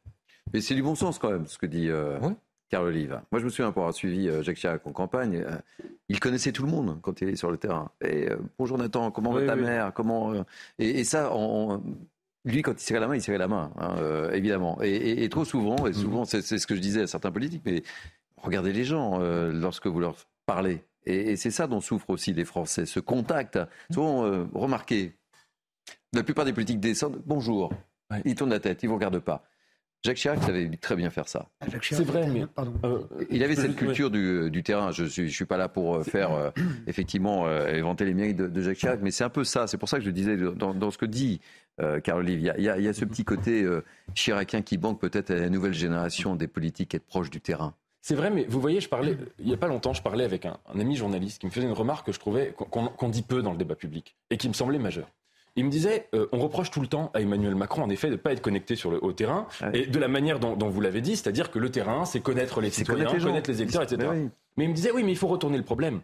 Mais c'est du bon sens quand même, ce que dit euh, Oui. Carl Olive. Moi, je me souviens pour avoir suivi euh, Jacques Chirac en campagne. euh, il connaissait tout le monde quand il est sur le terrain. Et euh, bonjour Nathan, comment Oui, va ta oui. mère Comment euh, et, et ça, on- lui, quand il serrait la main, il serrait la main, hein, euh, évidemment. Et, et- et trop souvent, et souvent, c'est c'est ce que je disais à certains politiques, mais regardez les gens lorsque vous leur parlez. Et, c'est ça dont souffrent aussi les Français, ce contact. Souvent, remarquez, la plupart des politiques descendent, bonjour. Ils tournent la tête, ils ne vous regardent pas. Jacques Chirac savait très bien faire ça. Ah, C'est vrai, mais- Pardon. Euh, Il avait cette culture du, du terrain. Je ne suis, je suis pas là pour euh, faire euh, effectivement euh, inventer les mérites de, de Jacques Chirac, mais c'est un peu ça. C'est pour ça que je disais dans, dans ce que dit euh, Carl Olive, il y a, y y ce petit côté euh, chiracien qui manque peut-être à la nouvelle génération des politiques être proche du terrain. C'est vrai, mais vous voyez, je parlais, il n'y a pas longtemps, je parlais avec un, un ami journaliste qui me faisait une remarque que je trouvais qu'on qu'on dit peu dans le débat public et qui me semblait majeure. Il me disait, euh, on reproche tout le temps à Emmanuel Macron, en effet, de ne pas être connecté sur le haut terrain, Ouais. et de la manière dont, dont vous l'avez dit, c'est-à-dire que le terrain, c'est connaître les citoyens, connaître connaître les électeurs, etc. Mais oui. Mais il me disait, oui, mais il faut retourner le problème.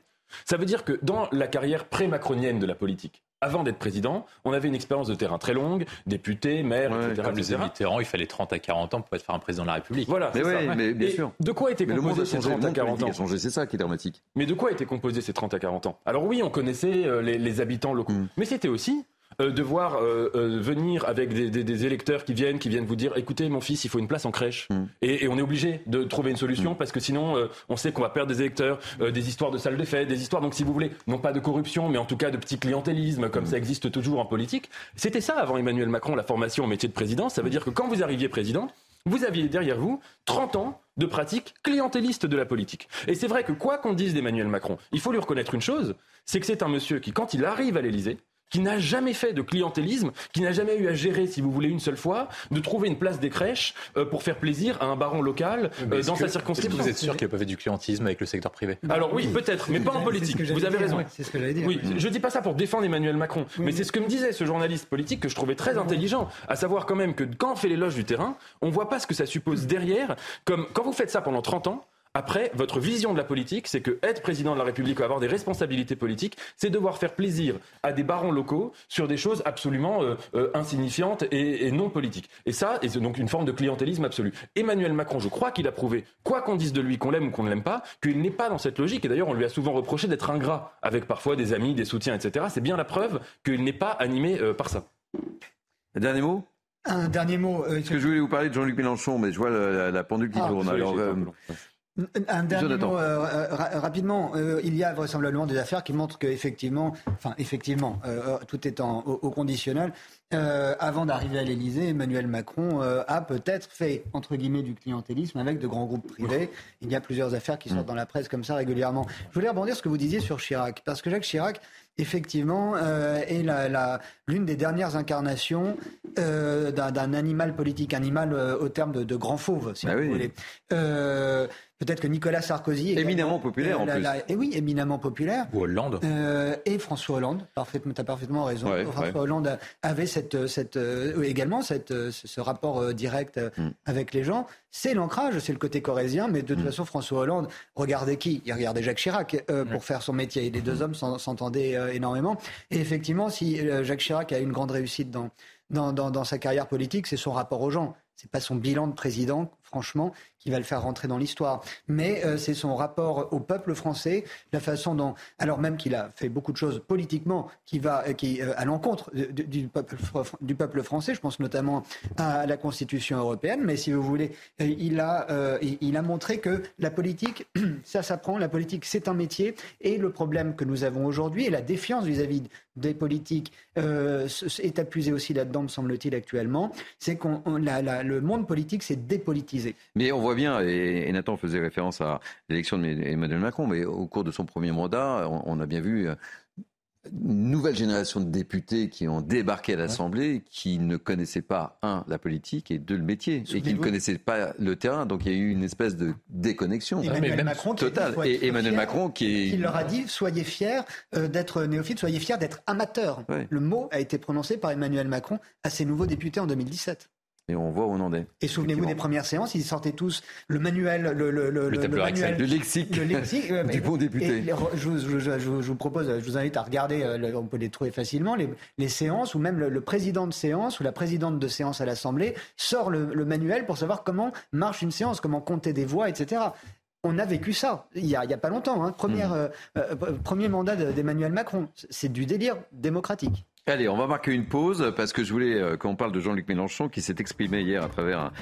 Ça veut dire que dans la carrière pré-macronienne de la politique, avant d'être président, on avait une expérience de terrain très longue, député, maire, Ouais, etc. Comme les. Mitterrand, il fallait 30 à 40 ans pour être faire un président de la République. Voilà, Mais c'est oui, ça. mais bien sûr. De quoi était Mais le monde composé a ces changé, le 30 à monde 40 politique ans? c'est ça qui est dramatique. Mais de quoi étaient composés ces 30 à 40 ans? Alors oui, on connaissait euh, les, les habitants locaux, Mm. mais c'était aussi euh, de voir euh, euh, venir avec des, des- des électeurs qui viennent, qui viennent vous dire, écoutez, mon fils, il faut une place en crèche, Mm. et, et on est obligé de trouver une solution parce que sinon, euh, on sait qu'on va perdre des électeurs, euh, des histoires de salles de fête, des histoires, donc si vous voulez, non pas de corruption, mais en tout cas de petit clientélisme, comme ça existe toujours en politique. C'était ça avant Emmanuel Macron, la formation au métier de président. Ça veut dire que quand vous arriviez président, vous aviez derrière vous 30 ans de pratique clientéliste de la politique. Et c'est vrai que quoi qu'on dise d'Emmanuel Macron, il faut lui reconnaître une chose, c'est que c'est un monsieur qui, quand il arrive à l'Élysée, qui n'a jamais fait de clientélisme, qui n'a jamais eu à gérer, si vous voulez, une seule fois, de trouver une place des crèches euh, pour faire plaisir à un baron local euh, dans sa circonscription. Vous êtes sûr qu'il n'a pas fait du clientélisme avec le secteur privé? Alors oui, peut-être, mais pas en politique. Vous avez raison. C'est ce que j'allais dire. Oui, je dis pas ça pour défendre Emmanuel Macron, mais c'est ce que me disait ce journaliste politique que je trouvais très intelligent, à savoir quand même que quand on fait l'éloge du terrain, on voit pas ce que ça suppose derrière. Comme quand vous faites ça pendant 30 ans, après, votre vision de la politique, c'est que être président de la République ou avoir des responsabilités politiques, c'est devoir faire plaisir à des barons locaux sur des choses absolument euh, euh, insignifiantes et, non politiques. Et ça, c'est donc une forme de clientélisme absolu. Emmanuel Macron, je crois qu'il a prouvé, quoi qu'on dise de lui, qu'on l'aime ou qu'on ne l'aime pas, qu'il n'est pas dans cette logique. Et d'ailleurs, on lui a souvent reproché d'être ingrat avec parfois des amis, des soutiens, etc. C'est bien la preuve qu'il n'est pas animé euh, par ça. Dernier mot? Un dernier mot. Parce que je voulais vous parler de Jean-Luc Mélenchon, mais je vois la, pendule qui ah, tourne. Alors, un dernier mot euh, rapidement. Euh, il y a vraisemblablement des affaires qui montrent qu'effectivement, enfin effectivement, euh, tout étant au, au conditionnel, avant d'arriver à l'Élysée, Emmanuel Macron a peut-être fait entre guillemets du clientélisme avec de grands groupes privés. Il y a plusieurs affaires qui sortent mm. dans la presse comme ça régulièrement. Je voulais rebondir sur ce que vous disiez sur Chirac, parce que Jacques Chirac, effectivement, est l'une des dernières incarnations d'un animal politique, animal au terme de, de grand fauve, si bah vous voulez. Peut-être que Nicolas Sarkozy. Éminemment populaire en plus. et oui, éminemment populaire. Ou Hollande. Euh, et François Hollande. Parfaitement, tu as parfaitement raison. François Hollande avait cette, cette, euh, également cette, euh, ce rapport direct mm. avec les gens. C'est l'ancrage, c'est le côté corésien, mais de toute mm. façon, François Hollande regardait qui? Il regardait Jacques Chirac pour faire son métier. Et les deux hommes s'entendaient énormément. Et effectivement, si Jacques Chirac a une grande réussite dans, dans, dans, dans sa carrière politique, c'est son rapport aux gens. C'est pas son bilan de président, franchement, qui va le faire rentrer dans l'histoire. Mais euh, c'est son rapport au peuple français, la façon dont, alors même qu'il a fait beaucoup de choses politiquement qui va, euh, qui euh, à l'encontre du, peuple, français. Je pense notamment à la Constitution européenne. Mais si vous voulez, il a, il a montré que la politique, [clears throat] ça s'apprend. La politique, c'est un métier. Et le problème que nous avons aujourd'hui et la défiance vis-à-vis des politiques est appuyé aussi là-dedans, me semble-t-il, actuellement. C'est qu'on le monde politique s'est dépolitisé. Mais on voit bien, et, Nathan faisait référence à l'élection d'Emmanuel Macron, mais au cours de son premier mandat, on, a bien vu euh, une nouvelle génération de députés qui ont débarqué à l'Assemblée, qui ne connaissaient pas, un, la politique, et deux, le métier, et qui ne connaissaient pas le terrain. Donc il y a eu une espèce de déconnexion Emmanuel Macron totale. et Emmanuel Macron qui Il leur a dit, soyez fiers euh, d'être néophyte, soyez fiers d'être amateur. Le mot a été prononcé par Emmanuel Macron à ses nouveaux députés en 2017. Et on voit où on en est. Et souvenez-vous des premières séances, ils sortaient tous le manuel, le, le, le, le, manuel, le lexique, le lexique [laughs] du bon député. je, vous propose, je vous invite à regarder, euh, on peut les trouver facilement, les, les séances, ou même le, président de séance ou la présidente de séance à l'Assemblée sort le, manuel pour savoir comment marche une séance, comment compter des voix, etc. On a vécu ça il n'y a, a, pas longtemps. Hein. Première, mmh. euh, euh, premier mandat d'Emmanuel Macron. C'est du délire démocratique. Allez, on va marquer une pause parce que je voulais euh, qu'on parle de Jean-Luc Mélenchon qui s'est exprimé hier à travers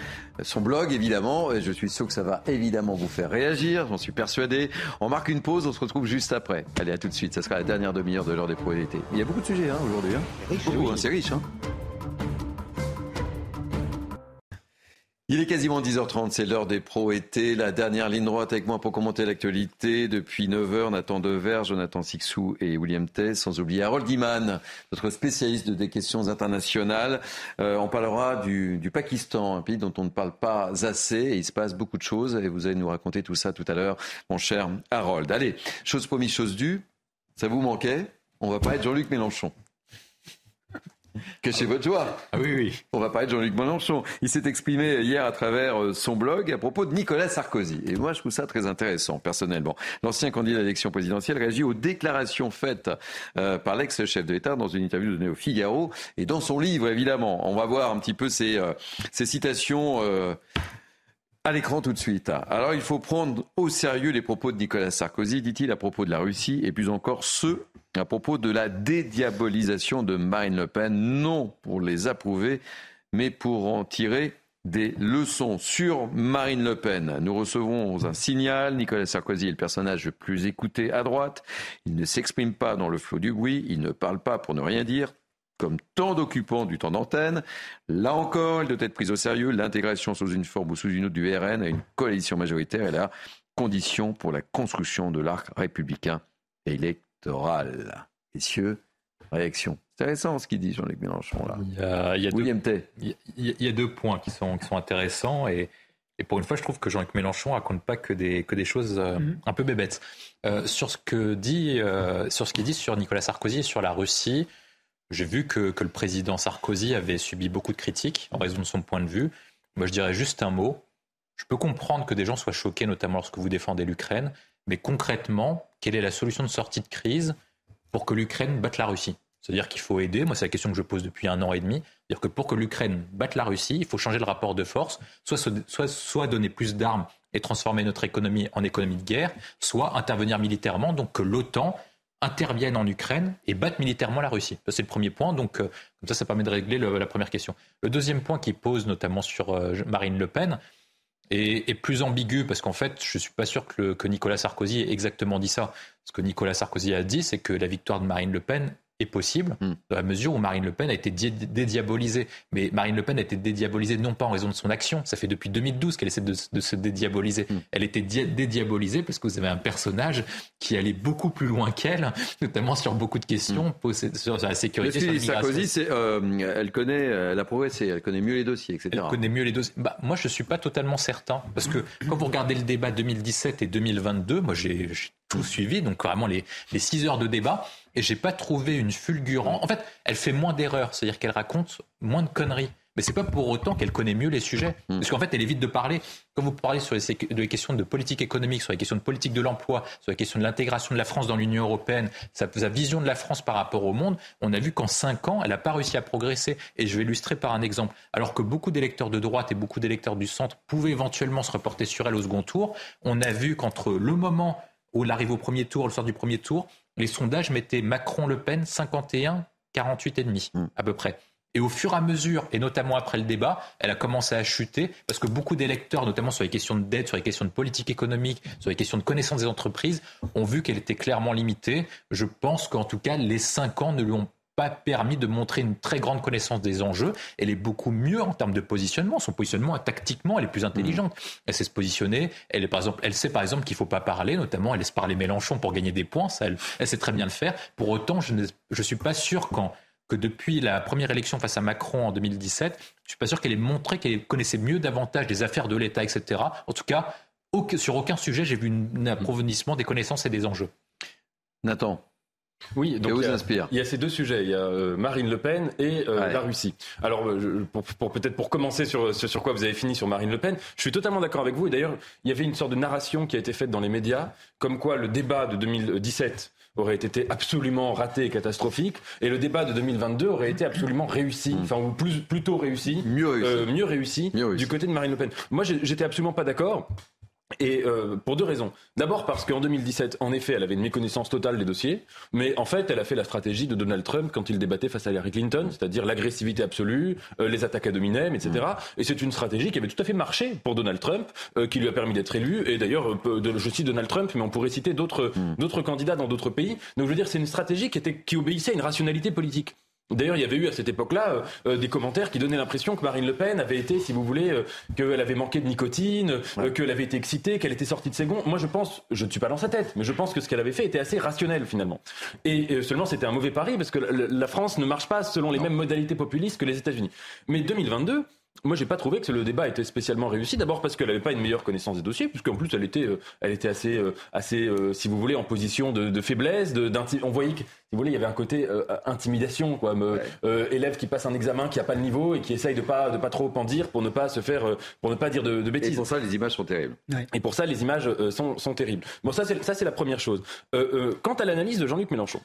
son blog, évidemment. Et je suis sûr que ça va évidemment vous faire réagir, j'en suis persuadé. On marque une pause, on se retrouve juste après. Allez, à tout de suite. Ça sera la dernière demi-heure de l'heure des probabilités. Il y a beaucoup de sujets hein, aujourd'hui. Hein. Hein, c'est riche. Hein. Il est quasiment 10h30, c'est l'heure des pros été. La dernière ligne droite avec moi pour commenter l'actualité. Depuis 9h, Nathan Dever, Jonathan Sixou et William Tess, sans oublier Harold Guiman, notre spécialiste des questions internationales. Euh, on parlera du, Pakistan, un pays dont on ne parle pas assez et il se passe beaucoup de choses et vous allez nous raconter tout ça tout à l'heure, mon cher Harold. Allez, chose promise, chose due. Ça vous manquait? On va pas être Jean-Luc Mélenchon. [laughs] Cachez votre joie. Ah oui, oui. On va parler de Jean-Luc Mélenchon. Il s'est exprimé hier à travers euh, son blog à propos de Nicolas Sarkozy. Et moi, je trouve ça très intéressant, personnellement. L'ancien candidat à l'élection présidentielle réagit aux déclarations faites euh, par l'ex-chef de l'État dans une interview donnée au Figaro et dans son livre, évidemment. On va voir un petit peu ces, euh, citations. À l'écran tout de suite. Alors il faut prendre au sérieux les propos de Nicolas Sarkozy, dit-il, à propos de la Russie, et plus encore ceux à propos de la dédiabolisation de Marine Le Pen, non pour les approuver, mais pour en tirer des leçons sur Marine Le Pen. Nous recevons un signal. Nicolas Sarkozy est le personnage le plus écouté à droite. Il ne s'exprime pas dans le flot du bruit. Il ne parle pas pour ne rien dire comme tant d'occupants du temps d'antenne. Là encore, il doit être pris au sérieux. L'intégration sous une forme ou sous une autre du RN à une coalition majoritaire est la condition pour la construction de l'arc républicain électorale. Messieurs, réaction. C'est intéressant ce qu'il dit Jean-Luc Mélenchon là. Il y a, il y a William deux, Tay. il y a- il y a deux points qui sont, qui sont intéressants et, et pour une fois, je trouve que Jean-Luc Mélenchon raconte pas que des, que des choses euh, un peu bébêtes. Euh, sur ce que dit, euh, sur ce qu'il dit sur Nicolas Sarkozy et sur la Russie, j'ai vu que, que le président Sarkozy avait subi beaucoup de critiques en raison de son point de vue. Moi, je dirais juste un mot. Je peux comprendre que des gens soient choqués, notamment lorsque vous défendez l'Ukraine, mais concrètement, quelle est la solution de sortie de crise pour que l'Ukraine batte la Russie? C'est-à-dire qu'il faut aider, moi c'est la question que je pose depuis un an et demi, c'est-à-dire que pour que l'Ukraine batte la Russie, il faut changer le rapport de force, soit, soit, soit donner plus d'armes et transformer notre économie en économie de guerre, soit intervenir militairement, donc que l'OTAN intervienne en Ukraine et batte militairement la Russie. C'est le premier point. Donc, euh, comme ça, ça permet de régler le- la première question. Le deuxième point qui pose notamment sur euh, Marine Le Pen est, plus ambigu parce qu'en fait, je suis pas sûr que Nicolas Sarkozy ait exactement dit ça. Ce que Nicolas Sarkozy a dit, c'est que la victoire de Marine Le Pen est possible Hmm. dans la mesure où Marine Le Pen a été dé- dédiabolisée. Mais Marine Le Pen a été dédiabolisée non pas en raison de son action, ça fait depuis 2012 qu'elle essaie de, de se dédiaboliser. Hmm. Elle était dia- dédiabolisée parce que vous avez un personnage qui allait beaucoup plus loin qu'elle, [laughs] notamment sur beaucoup de questions posées sur la sécurité. sur. Sarkozy, euh, elle connaît, elle a elle connaît mieux les dossiers, etc. Elle connaît mieux les dossiers. Bah, moi, je suis pas totalement certain. Parce que quand vous regardez le débat 2017 et 2022, moi, j'ai tout suivi, donc vraiment les, les 6 heures de débat, et j'ai pas trouvé une fulgurante. En fait, elle fait moins d'erreurs, c'est-à-dire qu'elle raconte moins de conneries. Mais c'est pas pour autant qu'elle connaît mieux les sujets. Parce qu'en fait, elle évite de parler. Quand vous parlez sur les, de les questions de politique économique, sur les questions de politique de l'emploi, sur les questions de l'intégration de la France dans l'Union européenne, sa, sa vision de la France par rapport au monde, on a vu qu'en cinq ans, elle n'a pas réussi à progresser. Et je vais illustrer par un exemple. Alors que beaucoup d'électeurs de droite et beaucoup d'électeurs du centre pouvaient éventuellement se reporter sur elle au second tour, on a vu qu'entre le moment où elle arrive au premier tour, le sort du premier tour, les sondages mettaient Macron-Le Pen 51, 48 et demi Mm. à peu près. Et au fur et à mesure, et notamment après le débat, elle a commencé à chuter parce que beaucoup d'électeurs, notamment sur les questions de dette, sur les questions de politique économique, sur les questions de connaissance des entreprises, ont vu qu'elle était clairement limitée. Je pense qu'en tout cas, les cinq ans ne lui ont pas permis de montrer une très grande connaissance des enjeux. Elle est beaucoup mieux en termes de positionnement. Son positionnement, tactiquement, elle est plus intelligente. Elle sait se positionner. Elle, est, par exemple, elle sait par exemple qu'il ne faut pas parler, notamment elle laisse parler Mélenchon pour gagner des points. Ça, elle, elle sait très bien le faire. Pour autant, je ne je suis pas sûr que depuis la première élection face à Macron en 2017, je suis pas sûr qu'elle ait montré qu'elle connaissait mieux davantage les affaires de l'État, etc. En tout cas, aucun- sur aucun sujet, j'ai vu un approfondissement des connaissances et des enjeux. Nathan, Oui, donc vous il y a- inspire Il y a ces deux sujets, il y a euh, Marine Le Pen et euh, Ouais. la Russie. Alors, euh, pour, pour- peut-être pour commencer sur, sur, sur quoi vous avez fini sur Marine Le Pen, je suis totalement d'accord avec vous. Et d'ailleurs, il y avait une sorte de narration qui a été faite dans les médias, comme quoi le débat de 2017 aurait été absolument raté et catastrophique, et le débat de 2022 aurait été absolument réussi, enfin ou plus plutôt réussi, Mieux réussi. euh, mieux réussi, Mieux réussi. du côté de Marine Le Pen. Moi, j'étais absolument pas d'accord. Et euh, pour deux raisons. D'abord parce qu'en 2017, en effet, elle avait une méconnaissance totale des dossiers, mais en fait, elle a fait la stratégie de Donald Trump quand il débattait face à Hillary Clinton, c'est-à-dire l'agressivité absolue, euh, les attaques à dominem, etc. Et c'est une stratégie qui avait tout à fait marché pour Donald Trump, euh, qui lui a permis d'être élu. Et d'ailleurs, euh, je cite Donald Trump, mais on pourrait citer d'autres d'autres candidats dans d'autres pays. Donc, je veux dire, c'est une stratégie qui était qui obéissait à une rationalité politique. D'ailleurs, il y avait eu à cette époque-là euh, euh, des commentaires qui donnaient l'impression que Marine Le Pen avait été, si vous voulez, euh, qu'elle avait manqué de nicotine, euh, qu'elle avait été excitée, qu'elle était sortie de ses gonds. Moi, je pense, je ne suis pas dans sa tête, mais je pense que ce qu'elle avait fait était assez rationnel finalement. Et euh, seulement, c'était un mauvais pari parce que la, la France ne marche pas selon les mêmes modalités populistes que les États-Unis. Mais 2022. Moi, j'ai pas trouvé que le débat était spécialement réussi. D'abord parce qu'elle n'avait pas une meilleure connaissance des dossiers, puisqu'en plus elle était, euh, elle était assez, euh, assez, euh, si vous voulez, en position de, de faiblesse. De, d'inti- on voyait que, si vous voulez, il y avait un côté euh, intimidation, quoi. Me- euh, élève qui passe un examen qui a pas le niveau et qui essaye de pas, de pas trop en dire pour ne pas se faire, euh, pour ne pas dire de, de Et bêtises. pour ça, les images sont terribles. Et pour ça, les images euh, sont, sont terribles. Bon, ça, c'est, ça, c'est la première chose. Euh, euh, quant à l'analyse de Jean-Luc Mélenchon,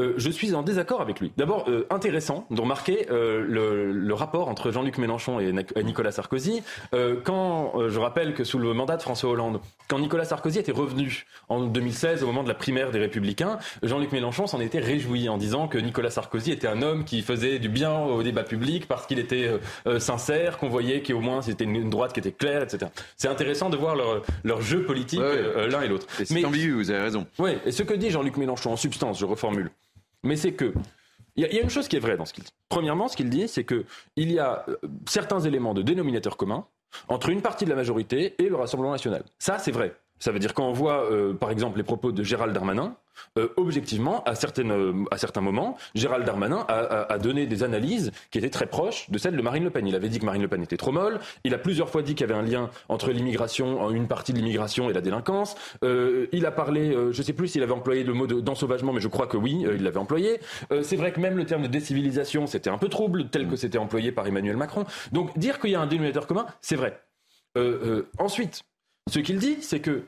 euh, je suis en désaccord avec lui. D'abord, euh, intéressant de remarquer euh, le, le rapport entre Jean-Luc Mélenchon et, Nic- et Nicolas Sarkozy. Euh, quand euh, je rappelle que sous le mandat de François Hollande, quand Nicolas Sarkozy était revenu en 2016 au moment de la primaire des Républicains, Jean-Luc Mélenchon s'en était réjoui en disant que Nicolas Sarkozy était un homme qui faisait du bien au débat public parce qu'il était euh, sincère, qu'on voyait qu'au moins c'était une, droite qui était claire, etc. C'est intéressant de voir leur, leur jeu politique Ouais, euh, l'un et l'autre. C'est ambigu, vous avez raison. Oui, et ce que dit Jean-Luc Mélenchon, en substance, je reformule, mais c'est que. Il y, a- une chose qui est vraie dans ce qu'il dit. Premièrement, ce qu'il dit, c'est que il y a euh, certains éléments de dénominateur commun entre une partie de la majorité et le Rassemblement national. Ça, c'est vrai. Ça veut dire quand on voit, euh, par exemple, les propos de Gérald Darmanin, euh, objectivement, à, certaines, euh, à certains moments, Gérald Darmanin a, donné des analyses qui étaient très proches de celles de Marine Le Pen. Il avait dit que Marine Le Pen était trop molle. Il a plusieurs fois dit qu'il y avait un lien entre l'immigration, une partie de l'immigration et la délinquance. il a parlé, je ne sais plus s'il avait employé le mot d'ensauvagement, mais je crois que oui, il l'avait employé. c'est vrai que même le terme de décivilisation, c'était un peu trouble, tel que c'était employé par Emmanuel Macron. Donc dire qu'il y a un dénominateur commun, c'est vrai. ensuite, ce qu'il dit, c'est que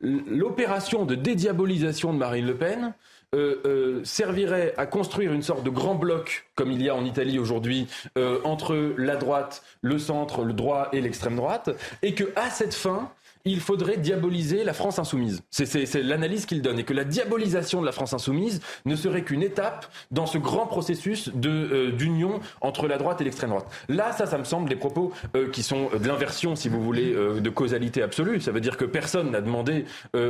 l'opération de dédiabolisation de Marine Le Pen euh, euh, servirait à construire une sorte de grand bloc, comme il y a en Italie aujourd'hui, euh, entre la droite, le centre, le droit et l'extrême droite, et que à cette fin, il faudrait diaboliser la France insoumise. C'est l'analyse qu'il donne. Et que la diabolisation de la France insoumise ne serait qu'une étape dans ce grand processus euh, d'union entre la droite et l'extrême droite. Là, ça, ça me semble des propos euh, qui sont de l'inversion, si vous voulez, euh, de causalité absolue. Ça veut dire que personne n'a demandé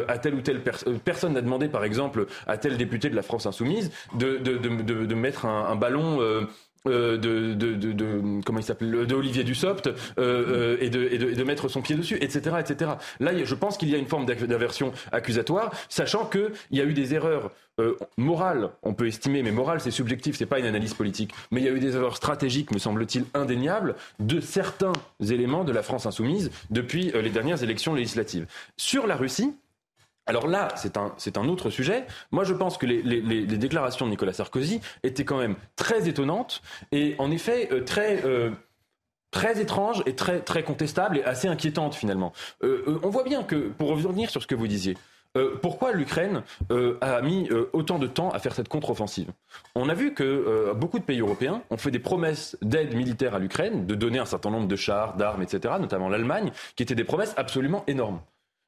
à telle ou telle personne, personne n'a demandé, par exemple, à tel député de la France insoumise de, de, mettre un, ballon euh, de, de, de, de, comment il s'appelle de Olivier Dussopt euh, euh, et, de, et, de, mettre son pied dessus, etc., etc. Là, je pense qu'il y a une forme d'aversion accusatoire, sachant qu'il y a eu des erreurs euh, morales, on peut estimer, mais morales, c'est subjectif, c'est pas une analyse politique. Mais il y a eu des erreurs stratégiques, me semble-t-il, indéniables de certains éléments de la France insoumise depuis les dernières élections législatives. Sur la Russie, alors là, c'est un, autre sujet. Moi, je pense que les, déclarations de Nicolas Sarkozy étaient quand même très étonnantes et en effet euh, très... Euh, très étranges et très, très contestables et assez inquiétantes finalement. Euh, on voit bien que, pour revenir sur ce que vous disiez, pourquoi l'Ukraine a mis autant de temps à faire cette contre-offensive? On a vu que beaucoup de pays européens ont fait des promesses d'aide militaire à l'Ukraine, de donner un certain nombre de chars, d'armes, etc., notamment l'Allemagne, qui étaient des promesses absolument énormes.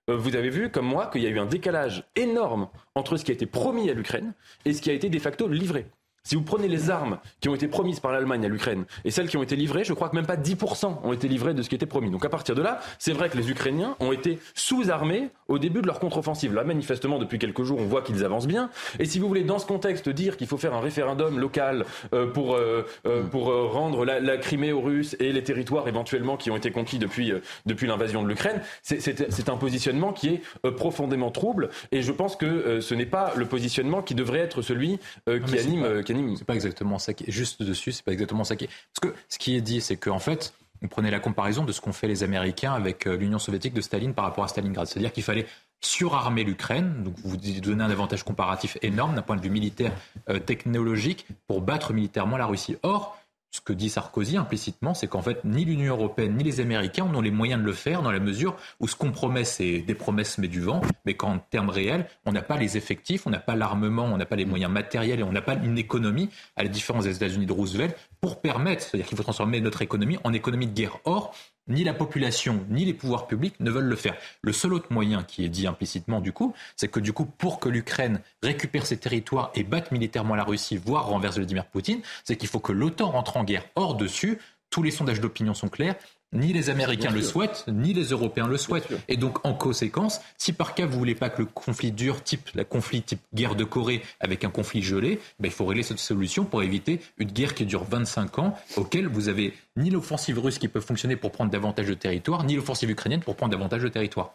Euh, vous avez vu, comme moi, qu'il y a eu un décalage énorme entre ce qui a été promis à l'Ukraine et ce qui a été de facto livré. Si vous prenez les armes qui ont été promises par l'Allemagne à l'Ukraine et celles qui ont été livrées, je crois que même pas 10% ont été livrées de ce qui était promis. Donc à partir de là, c'est vrai que les Ukrainiens ont été sous-armés au début de leur contre-offensive. Là, manifestement, depuis quelques jours, on voit qu'ils avancent bien. Et si vous voulez, dans ce contexte, dire qu'il faut faire un référendum local euh, pour, euh, euh, pour rendre la, Crimée aux Russes et les territoires éventuellement qui ont été conquis depuis, depuis l'invasion de l'Ukraine, c'est un positionnement qui est profondément trouble. Et je pense que ce n'est pas le positionnement qui devrait être celui qui anime, qui c'est pas exactement ça qui est juste dessus, c'est pas exactement ça qui est. Parce que ce qui est dit, c'est qu'en fait, on prenait la comparaison de ce qu'ont fait les Américains avec euh, l'Union soviétique de Staline par rapport à Stalingrad. C'est-à-dire qu'il fallait surarmer l'Ukraine, donc vous donnez un avantage comparatif énorme d'un point de vue militaire, euh, technologique, pour battre militairement la Russie. Or, ce que dit Sarkozy implicitement, c'est qu'en fait, ni l'Union européenne ni les Américains n'ont les moyens de le faire dans la mesure où ce qu'on promet, c'est des promesses mais du vent, mais qu'en termes réels, on n'a pas les effectifs, on n'a pas l'armement, on n'a pas les moyens matériels et on n'a pas une économie, à la différence des États-Unis de Roosevelt, pour permettre, c'est-à-dire qu'il faut transformer notre économie en économie de guerre. Or, ni la population, ni les pouvoirs publics ne veulent le faire. Le seul autre moyen qui est dit implicitement du coup, c'est que du coup, pour que l'Ukraine récupère ses territoires et batte militairement la Russie, voire renverse Vladimir Poutine, c'est qu'il faut que l'OTAN rentre en guerre. Or, dessus, tous les sondages d'opinion sont clairs. Ni les Américains le souhaitent, ni les Européens le souhaitent. Et donc, en conséquence, si par cas vous voulez pas que le conflit dure, type la conflit type guerre de Corée avec un conflit gelé, ben, il faut régler cette solution pour éviter une guerre qui dure 25 ans, auquel vous avez ni l'offensive russe qui peut fonctionner pour prendre davantage de territoire, ni l'offensive ukrainienne pour prendre davantage de territoire.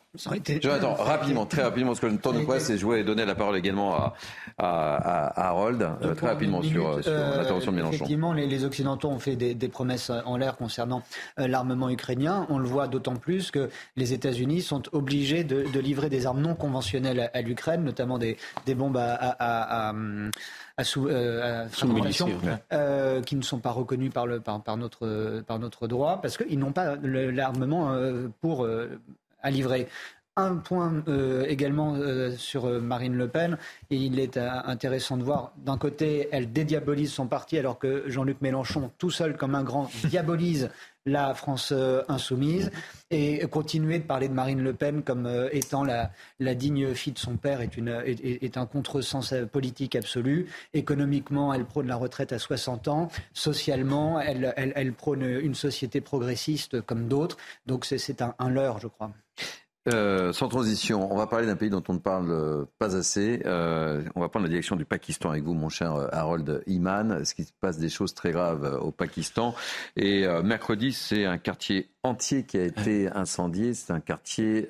Attends, rapidement, très rapidement, parce que le temps de presse, et je voulais donner la parole également à, à, Harold, euh, très rapidement sur, sur euh, l'intervention de Mélenchon. Effectivement, les, Occidentaux ont fait des, promesses en l'air concernant euh, l'armement ukrainien. On le voit d'autant plus que les États-Unis sont obligés de, livrer des armes non conventionnelles à, l'Ukraine, notamment des, des bombes à, à à sous, euh, euh, qui ne sont pas reconnus par, le, par, par, notre, par notre droit, parce qu'ils n'ont pas l'armement euh, pour à livrer. Un point également sur Marine Le Pen, et il est intéressant de voir, d'un côté, elle dédiabolise son parti, alors que Jean-Luc Mélenchon, tout seul comme un grand, diabolise la France euh, insoumise et continuer de parler de Marine Le Pen comme euh, étant la, digne fille de son père est, une, est, un contresens euh, politique absolu. Économiquement, elle prône la retraite à 60 ans. Socialement, elle, elle, prône une société progressiste comme d'autres. Donc c'est un, un leurre, je crois. Euh, sans transition, on va parler d'un pays dont on ne parle euh, pas assez. Euh, on va prendre la direction du Pakistan avec vous, mon cher Harold Iman. Ce qui se passe des choses très graves au Pakistan. Et mercredi, c'est un quartier entier qui a été incendié. C'est un quartier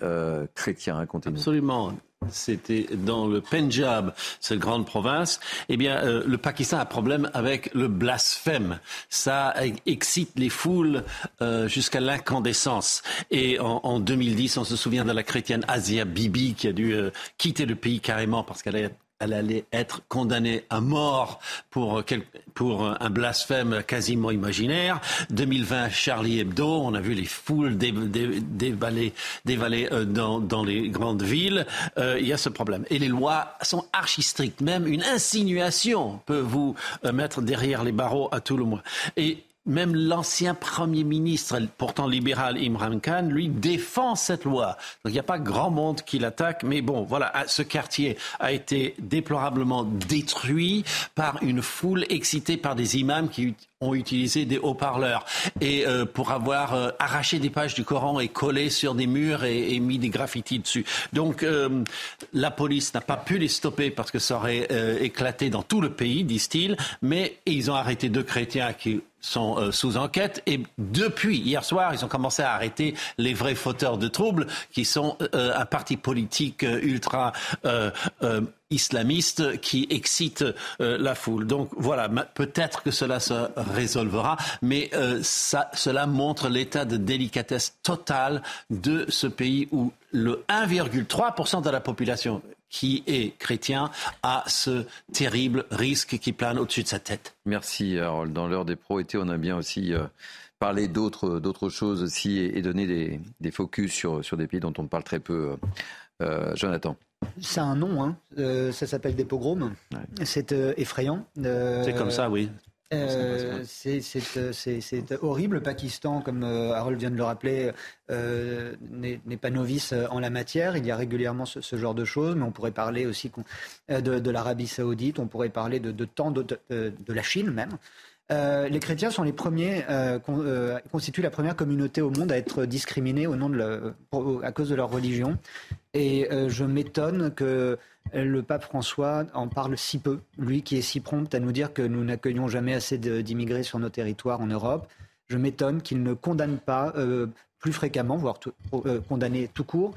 chrétien. Racontez-nous. Absolument c'était dans le Punjab, cette grande province, eh bien, euh, le Pakistan a un problème avec le blasphème. Ça excite les foules euh, jusqu'à l'incandescence. Et en, en, 2010, on se souvient de la chrétienne Asia Bibi qui a dû euh, quitter le pays carrément parce qu'elle a elle allait être condamnée à mort pour, pour un blasphème quasiment imaginaire. 2020, Charlie Hebdo, on a vu les foules dévaler, dévaler euh, dans, dans les grandes villes. Euh, il y a ce problème. Et les lois sont archi strictes. Même une insinuation peut vous euh, mettre derrière les barreaux à tout le moins. Même l'ancien Premier ministre, pourtant libéral, Imran Khan, lui défend cette loi. Donc il n'y a pas grand monde qui l'attaque, mais bon, voilà, ce quartier a été déplorablement détruit par une foule excitée par des imams qui ont utilisé des haut-parleurs et euh, pour avoir euh, arraché des pages du Coran et collé sur des murs et, mis des graffitis dessus. Donc euh, la police n'a pas pu les stopper parce que ça aurait éclaté dans tout le pays, disent-ils, mais ils ont arrêté deux chrétiens qui sont sous enquête et depuis hier soir, ils ont commencé à arrêter les vrais fauteurs de troubles qui sont un parti politique ultra islamiste qui excite euh, la foule. Donc voilà, peut-être que cela se résolvera, mais euh, ça, cela montre l'état de délicatesse totale de ce pays où le 1,3% de la population qui est chrétien a ce terrible risque qui plane au-dessus de sa tête. Merci Harold. Dans l'heure des pro-été, on a bien aussi euh, parlé d'autres, d'autres choses aussi et, donné des, des, focus sur, sur des pays dont on parle très peu. Jonathan. C'est un nom, hein. Euh, ça s'appelle des pogroms. C'est euh, effrayant. Euh, c'est comme ça, oui. C'est horrible. Le Pakistan, comme Harold vient de le rappeler, n'est pas novice en la matière. Il y a régulièrement ce, genre de choses, mais on pourrait parler aussi de, l'Arabie saoudite, on pourrait parler de, de tant de, de, la Chine même. Les chrétiens sont les premiers, constituent la première communauté au monde à être discriminés au nom de à cause de leur religion. Et euh, je m'étonne que le pape François en parle si peu, lui qui est si prompt à nous dire que nous n'accueillons jamais assez d'immigrés sur nos territoires en Europe. Je m'étonne qu'il ne condamne pas euh, plus fréquemment, voire euh, condamner tout court,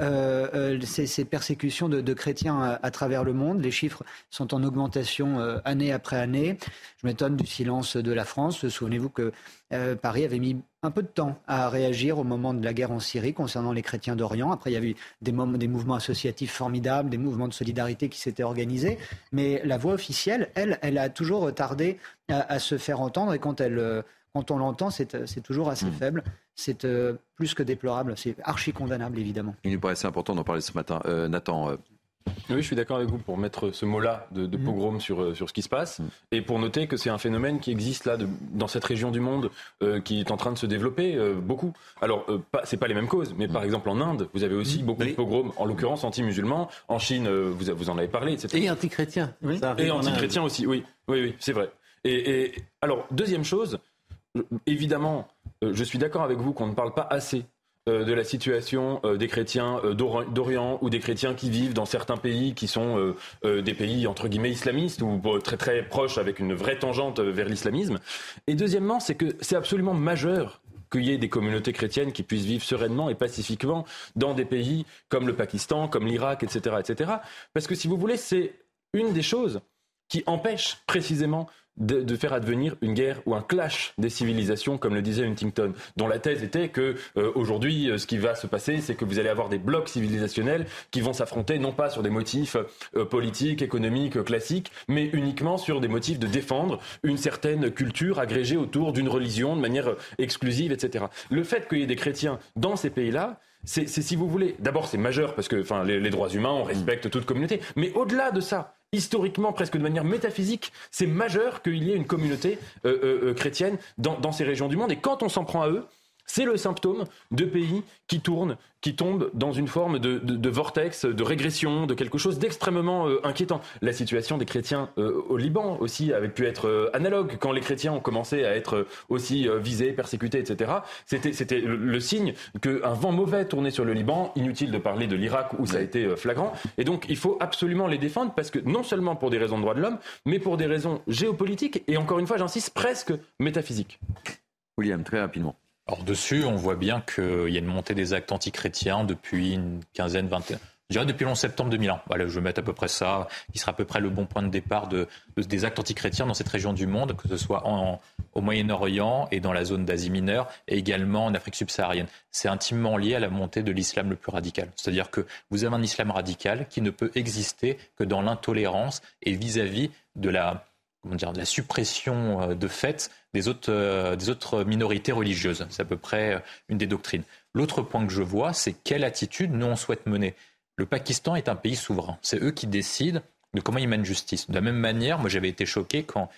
euh, euh, ces, persécutions de, chrétiens à, travers le monde. Les chiffres sont en augmentation euh, année après année. Je m'étonne du silence de la France. Souvenez-vous que Paris avait mis un peu de temps à réagir au moment de la guerre en Syrie concernant les chrétiens d'Orient. Après, il y a eu des, mouvements associatifs formidables, des mouvements de solidarité qui s'étaient organisés. Mais la voix officielle, elle, elle a toujours tardé à, se faire entendre. Et quand elle quand on l'entend, c'est toujours assez hmm. faible. C'est euh, plus que déplorable. C'est archi condamnable, évidemment. Il nous paraissait important d'en parler ce matin. Euh, Nathan. Euh, oui, je suis d'accord avec vous pour mettre ce mot-là de, de, hmm. pogrom sur, sur ce qui se passe hmm. et pour noter que c'est un phénomène qui existe là dans cette région du monde qui est en train de se développer beaucoup. Alors, pas, c'est pas les mêmes causes, mais par exemple en Inde, vous avez aussi beaucoup de pogroms, en l'occurrence anti-musulmans. En Chine, vous, vous en avez parlé, etc. Et anti-chrétiens. Et anti-chrétiens aussi, oui. Oui, oui, c'est vrai. Et, et alors, deuxième chose, évidemment, euh, je suis d'accord avec vous qu'on ne parle pas assez euh, de la situation euh, des chrétiens d'Orient ou des chrétiens qui vivent dans certains pays qui sont des pays entre guillemets islamistes ou très très proches avec une vraie tangente vers l'islamisme. Et deuxièmement, c'est que c'est absolument majeur qu'il y ait des communautés chrétiennes qui puissent vivre sereinement et pacifiquement dans des pays comme le Pakistan, comme l'Irak, etc., etc. Parce que si vous voulez, c'est une des choses qui empêche précisément de, faire advenir une guerre ou un clash des civilisations, comme le disait Huntington, dont la thèse était que euh, aujourd'hui, euh, ce qui va se passer, c'est que vous allez avoir des blocs civilisationnels qui vont s'affronter non pas sur des motifs euh, politiques, économiques, classiques, mais uniquement sur des motifs de défendre une certaine culture agrégée autour d'une religion de manière exclusive, etc. Le fait qu'il y ait des chrétiens dans ces pays-là, c'est si vous voulez, d'abord c'est majeur parce que enfin les, les droits humains, on respecte toute communauté, mais au-delà de ça, historiquement, presque de manière métaphysique, c'est majeur qu'il y ait une communauté euh, euh, euh, chrétienne dans, ces régions du monde. Et quand on s'en prend à eux, C'est le symptôme de pays qui tournent, qui tombent dans une forme de, vortex, de régression, de quelque chose d'extrêmement euh, inquiétant. La situation des chrétiens euh, au Liban aussi avait pu être euh, analogue quand les chrétiens ont commencé à être aussi visés, persécutés, etc. C'était le, signe qu'un vent mauvais tournait sur le Liban. Inutile de parler de l'Irak où ça a été flagrant. Et donc il faut absolument les défendre parce que non seulement pour des raisons de droits de l'homme, mais pour des raisons géopolitiques et encore une fois, j'insiste, presque métaphysiques. William, très rapidement. Alors dessus, on voit bien qu'il y a une montée des actes antichrétiens depuis une quinzaine, vingtaine, je dirais depuis le 11 septembre 2001. Voilà, je vais mettre à peu près ça, qui sera à peu près le bon point de départ de, des actes antichrétiens dans cette région du monde, que ce soit en, au Moyen-Orient et dans la zone d'Asie mineure, et également en Afrique subsaharienne. C'est intimement lié à la montée de l'islam le plus radical. C'est-à-dire que vous avez un islam radical qui ne peut exister que dans l'intolérance et vis-à-vis de la comment dire, de la suppression euh, de fait des autres, euh, des autres minorités religieuses. C'est à peu près euh, une des doctrines. L'autre point que je vois, c'est quelle attitude nous on souhaite mener. Le Pakistan est un pays souverain. C'est eux qui décident de comment ils mènent justice. De la même manière, moi j'avais été choqué quand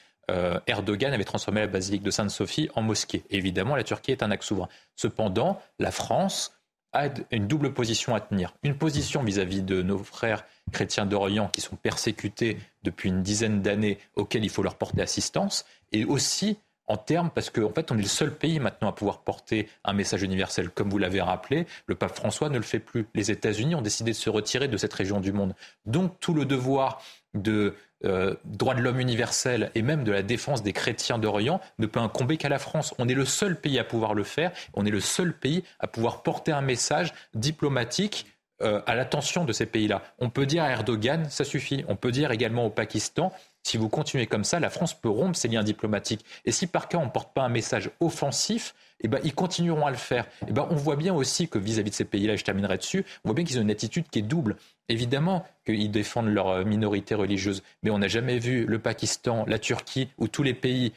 Erdogan avait transformé la basilique de Sainte-Sophie en mosquée. Évidemment, la Turquie est un acte souverain. Cependant, la France a une double position à tenir. Une position vis-à-vis de nos frères chrétiens d'Orient qui sont persécutés depuis une dizaine d'années, auxquels il faut leur porter assistance, et aussi en termes, parce qu'en fait, on est le seul pays maintenant à pouvoir porter un message universel. Comme vous l'avez rappelé, le pape François ne le fait plus. Les États-Unis ont décidé de se retirer de cette région du monde. Donc, tout le devoir de euh, droit de l'homme universel et même de la défense des chrétiens d'Orient ne peut incomber qu'à la France. On est le seul pays à pouvoir le faire. On est le seul pays à pouvoir porter un message diplomatique euh, à l'attention de ces pays-là. On peut dire à Erdogan, ça suffit. On peut dire également au Pakistan, si vous continuez comme ça, la France peut rompre ses liens diplomatiques. Et si par cas on ne porte pas un message offensif, eh ben, ils continueront à le faire. Eh ben, on voit bien aussi que vis-à-vis de ces pays-là, je terminerai dessus, on voit bien qu'ils ont une attitude qui est double. Évidemment qu'ils défendent leur euh, minorité religieuse, mais on n'a jamais vu le Pakistan, la Turquie ou tous les pays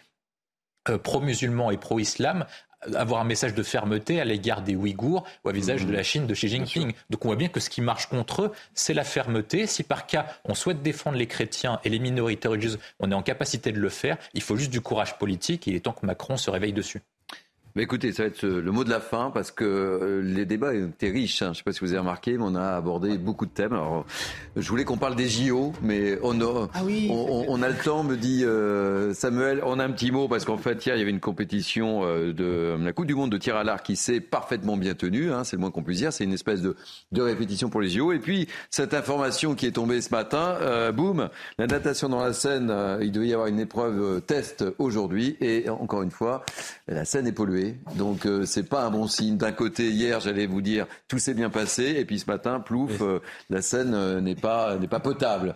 euh, pro-musulmans et pro-islam avoir un message de fermeté à l'égard des Ouïghours ou à visage de la Chine de Xi Jinping. Donc on voit bien que ce qui marche contre eux, c'est la fermeté. Si par cas on souhaite défendre les chrétiens et les minorités religieuses, on est en capacité de le faire. Il faut juste du courage politique et il est temps que Macron se réveille dessus. Mais écoutez, ça va être le mot de la fin parce que euh, les débats étaient riches. Hein. Je ne sais pas si vous avez remarqué, mais on a abordé beaucoup de thèmes. Alors, je voulais qu'on parle des JO, mais on a, ah on, a le temps, me dit euh, Samuel. On a un petit mot parce qu'en fait, hier, il y avait une compétition euh, de la Coupe du Monde de tir à l'arc qui s'est parfaitement bien tenue. Hein, c'est le moins qu'on puisse dire. C'est une espèce de, de répétition pour les JO. Et puis, cette information qui est tombée ce matin, boum, la natation dans la Seine, il devait y avoir une épreuve test aujourd'hui. Et encore une fois, la Seine est polluée. Donc euh, c'est pas un bon signe. D'un côté, hier, j'allais vous dire, tout s'est bien passé, et puis ce matin, plouf, euh, la Seine euh, n'est pas n'est pas potable.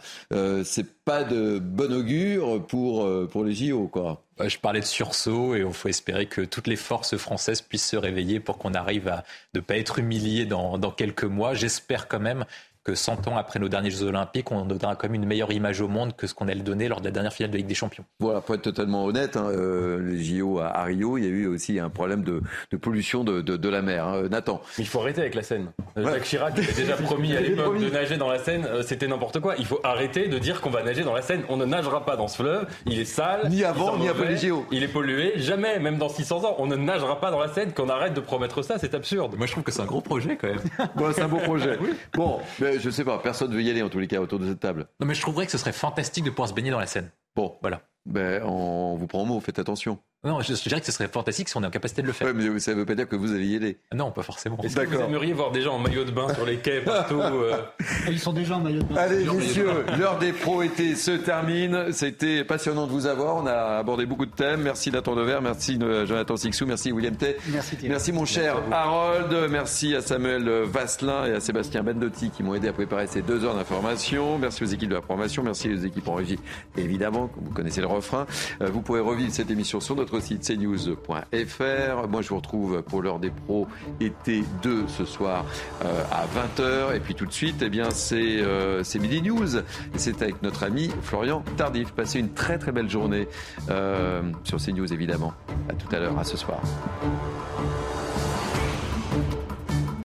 c'est pas de bon augure pour pour les JO, quoi. Je parlais de sursaut et il faut espérer que toutes les forces françaises puissent se réveiller pour qu'on arrive à ne pas être humilié dans, dans quelques mois. J'espère quand même que 100 ans après nos derniers Jeux Olympiques, on donnera quand même une meilleure image au monde que ce qu'on a donné lors de la dernière finale de Ligue des Champions. Voilà, pour être totalement honnête, hein, euh, les JO à, Rio, il y a eu aussi un problème de, pollution de, la mer. Hein. Nathan. Mais il faut arrêter avec la Seine. Jacques Chirac avait déjà [laughs] promis à l'époque de nager dans la Seine, euh, c'était n'importe quoi. Il faut arrêter de dire qu'on va nager dans la Seine. On ne nagera pas dans ce fleuve, il est sale. Ni avant, ni après les JO. Il est pollué, jamais, même dans 600 ans, on ne nagera pas dans la Seine, qu'on arrête de promettre ça, c'est absurde. Moi je trouve que c'est un gros projet quand même. [laughs] bon, c'est un beau projet. [laughs] Bon, mais je sais pas, personne y aller en tous les cas autour de cette table. Non, mais je trouverais que ce serait fantastique de pouvoir se baigner dans la Seine. Bon, voilà. Ben, on vous prend au mot, faites attention. Non, je, dirais que ce serait fantastique si on est en capacité de le faire. Ouais, mais ça ne veut pas dire que vous allez y aller. Non, pas forcément. Est-ce que vous aimeriez voir des gens en maillot de bain sur les quais partout euh Ils sont déjà en maillot de bain. Allez, messieurs, l'heure des pros été se termine. C'était passionnant de vous avoir. On a abordé beaucoup de thèmes. Merci Nathan Dever, merci euh, Jonathan Sixou, merci William T. Merci, merci mon cher Harold. Merci à Samuel Vasselin et à Sébastien Bendotti qui m'ont aidé à préparer ces deux heures d'information. Merci aux équipes de la formation. Merci aux équipes en régie, évidemment. Vous connaissez le refrain. Euh, vous pourrez revivre cette émission sur notre site CNews moi, je vous retrouve pour l'heure des pros été 2 ce soir euh, à 20h. Et puis tout de suite, eh bien, c'est euh, Midi News. C'est avec notre ami Florian Tardif. Passez une très très belle journée euh, sur CNews, évidemment. À tout à l'heure, à ce soir.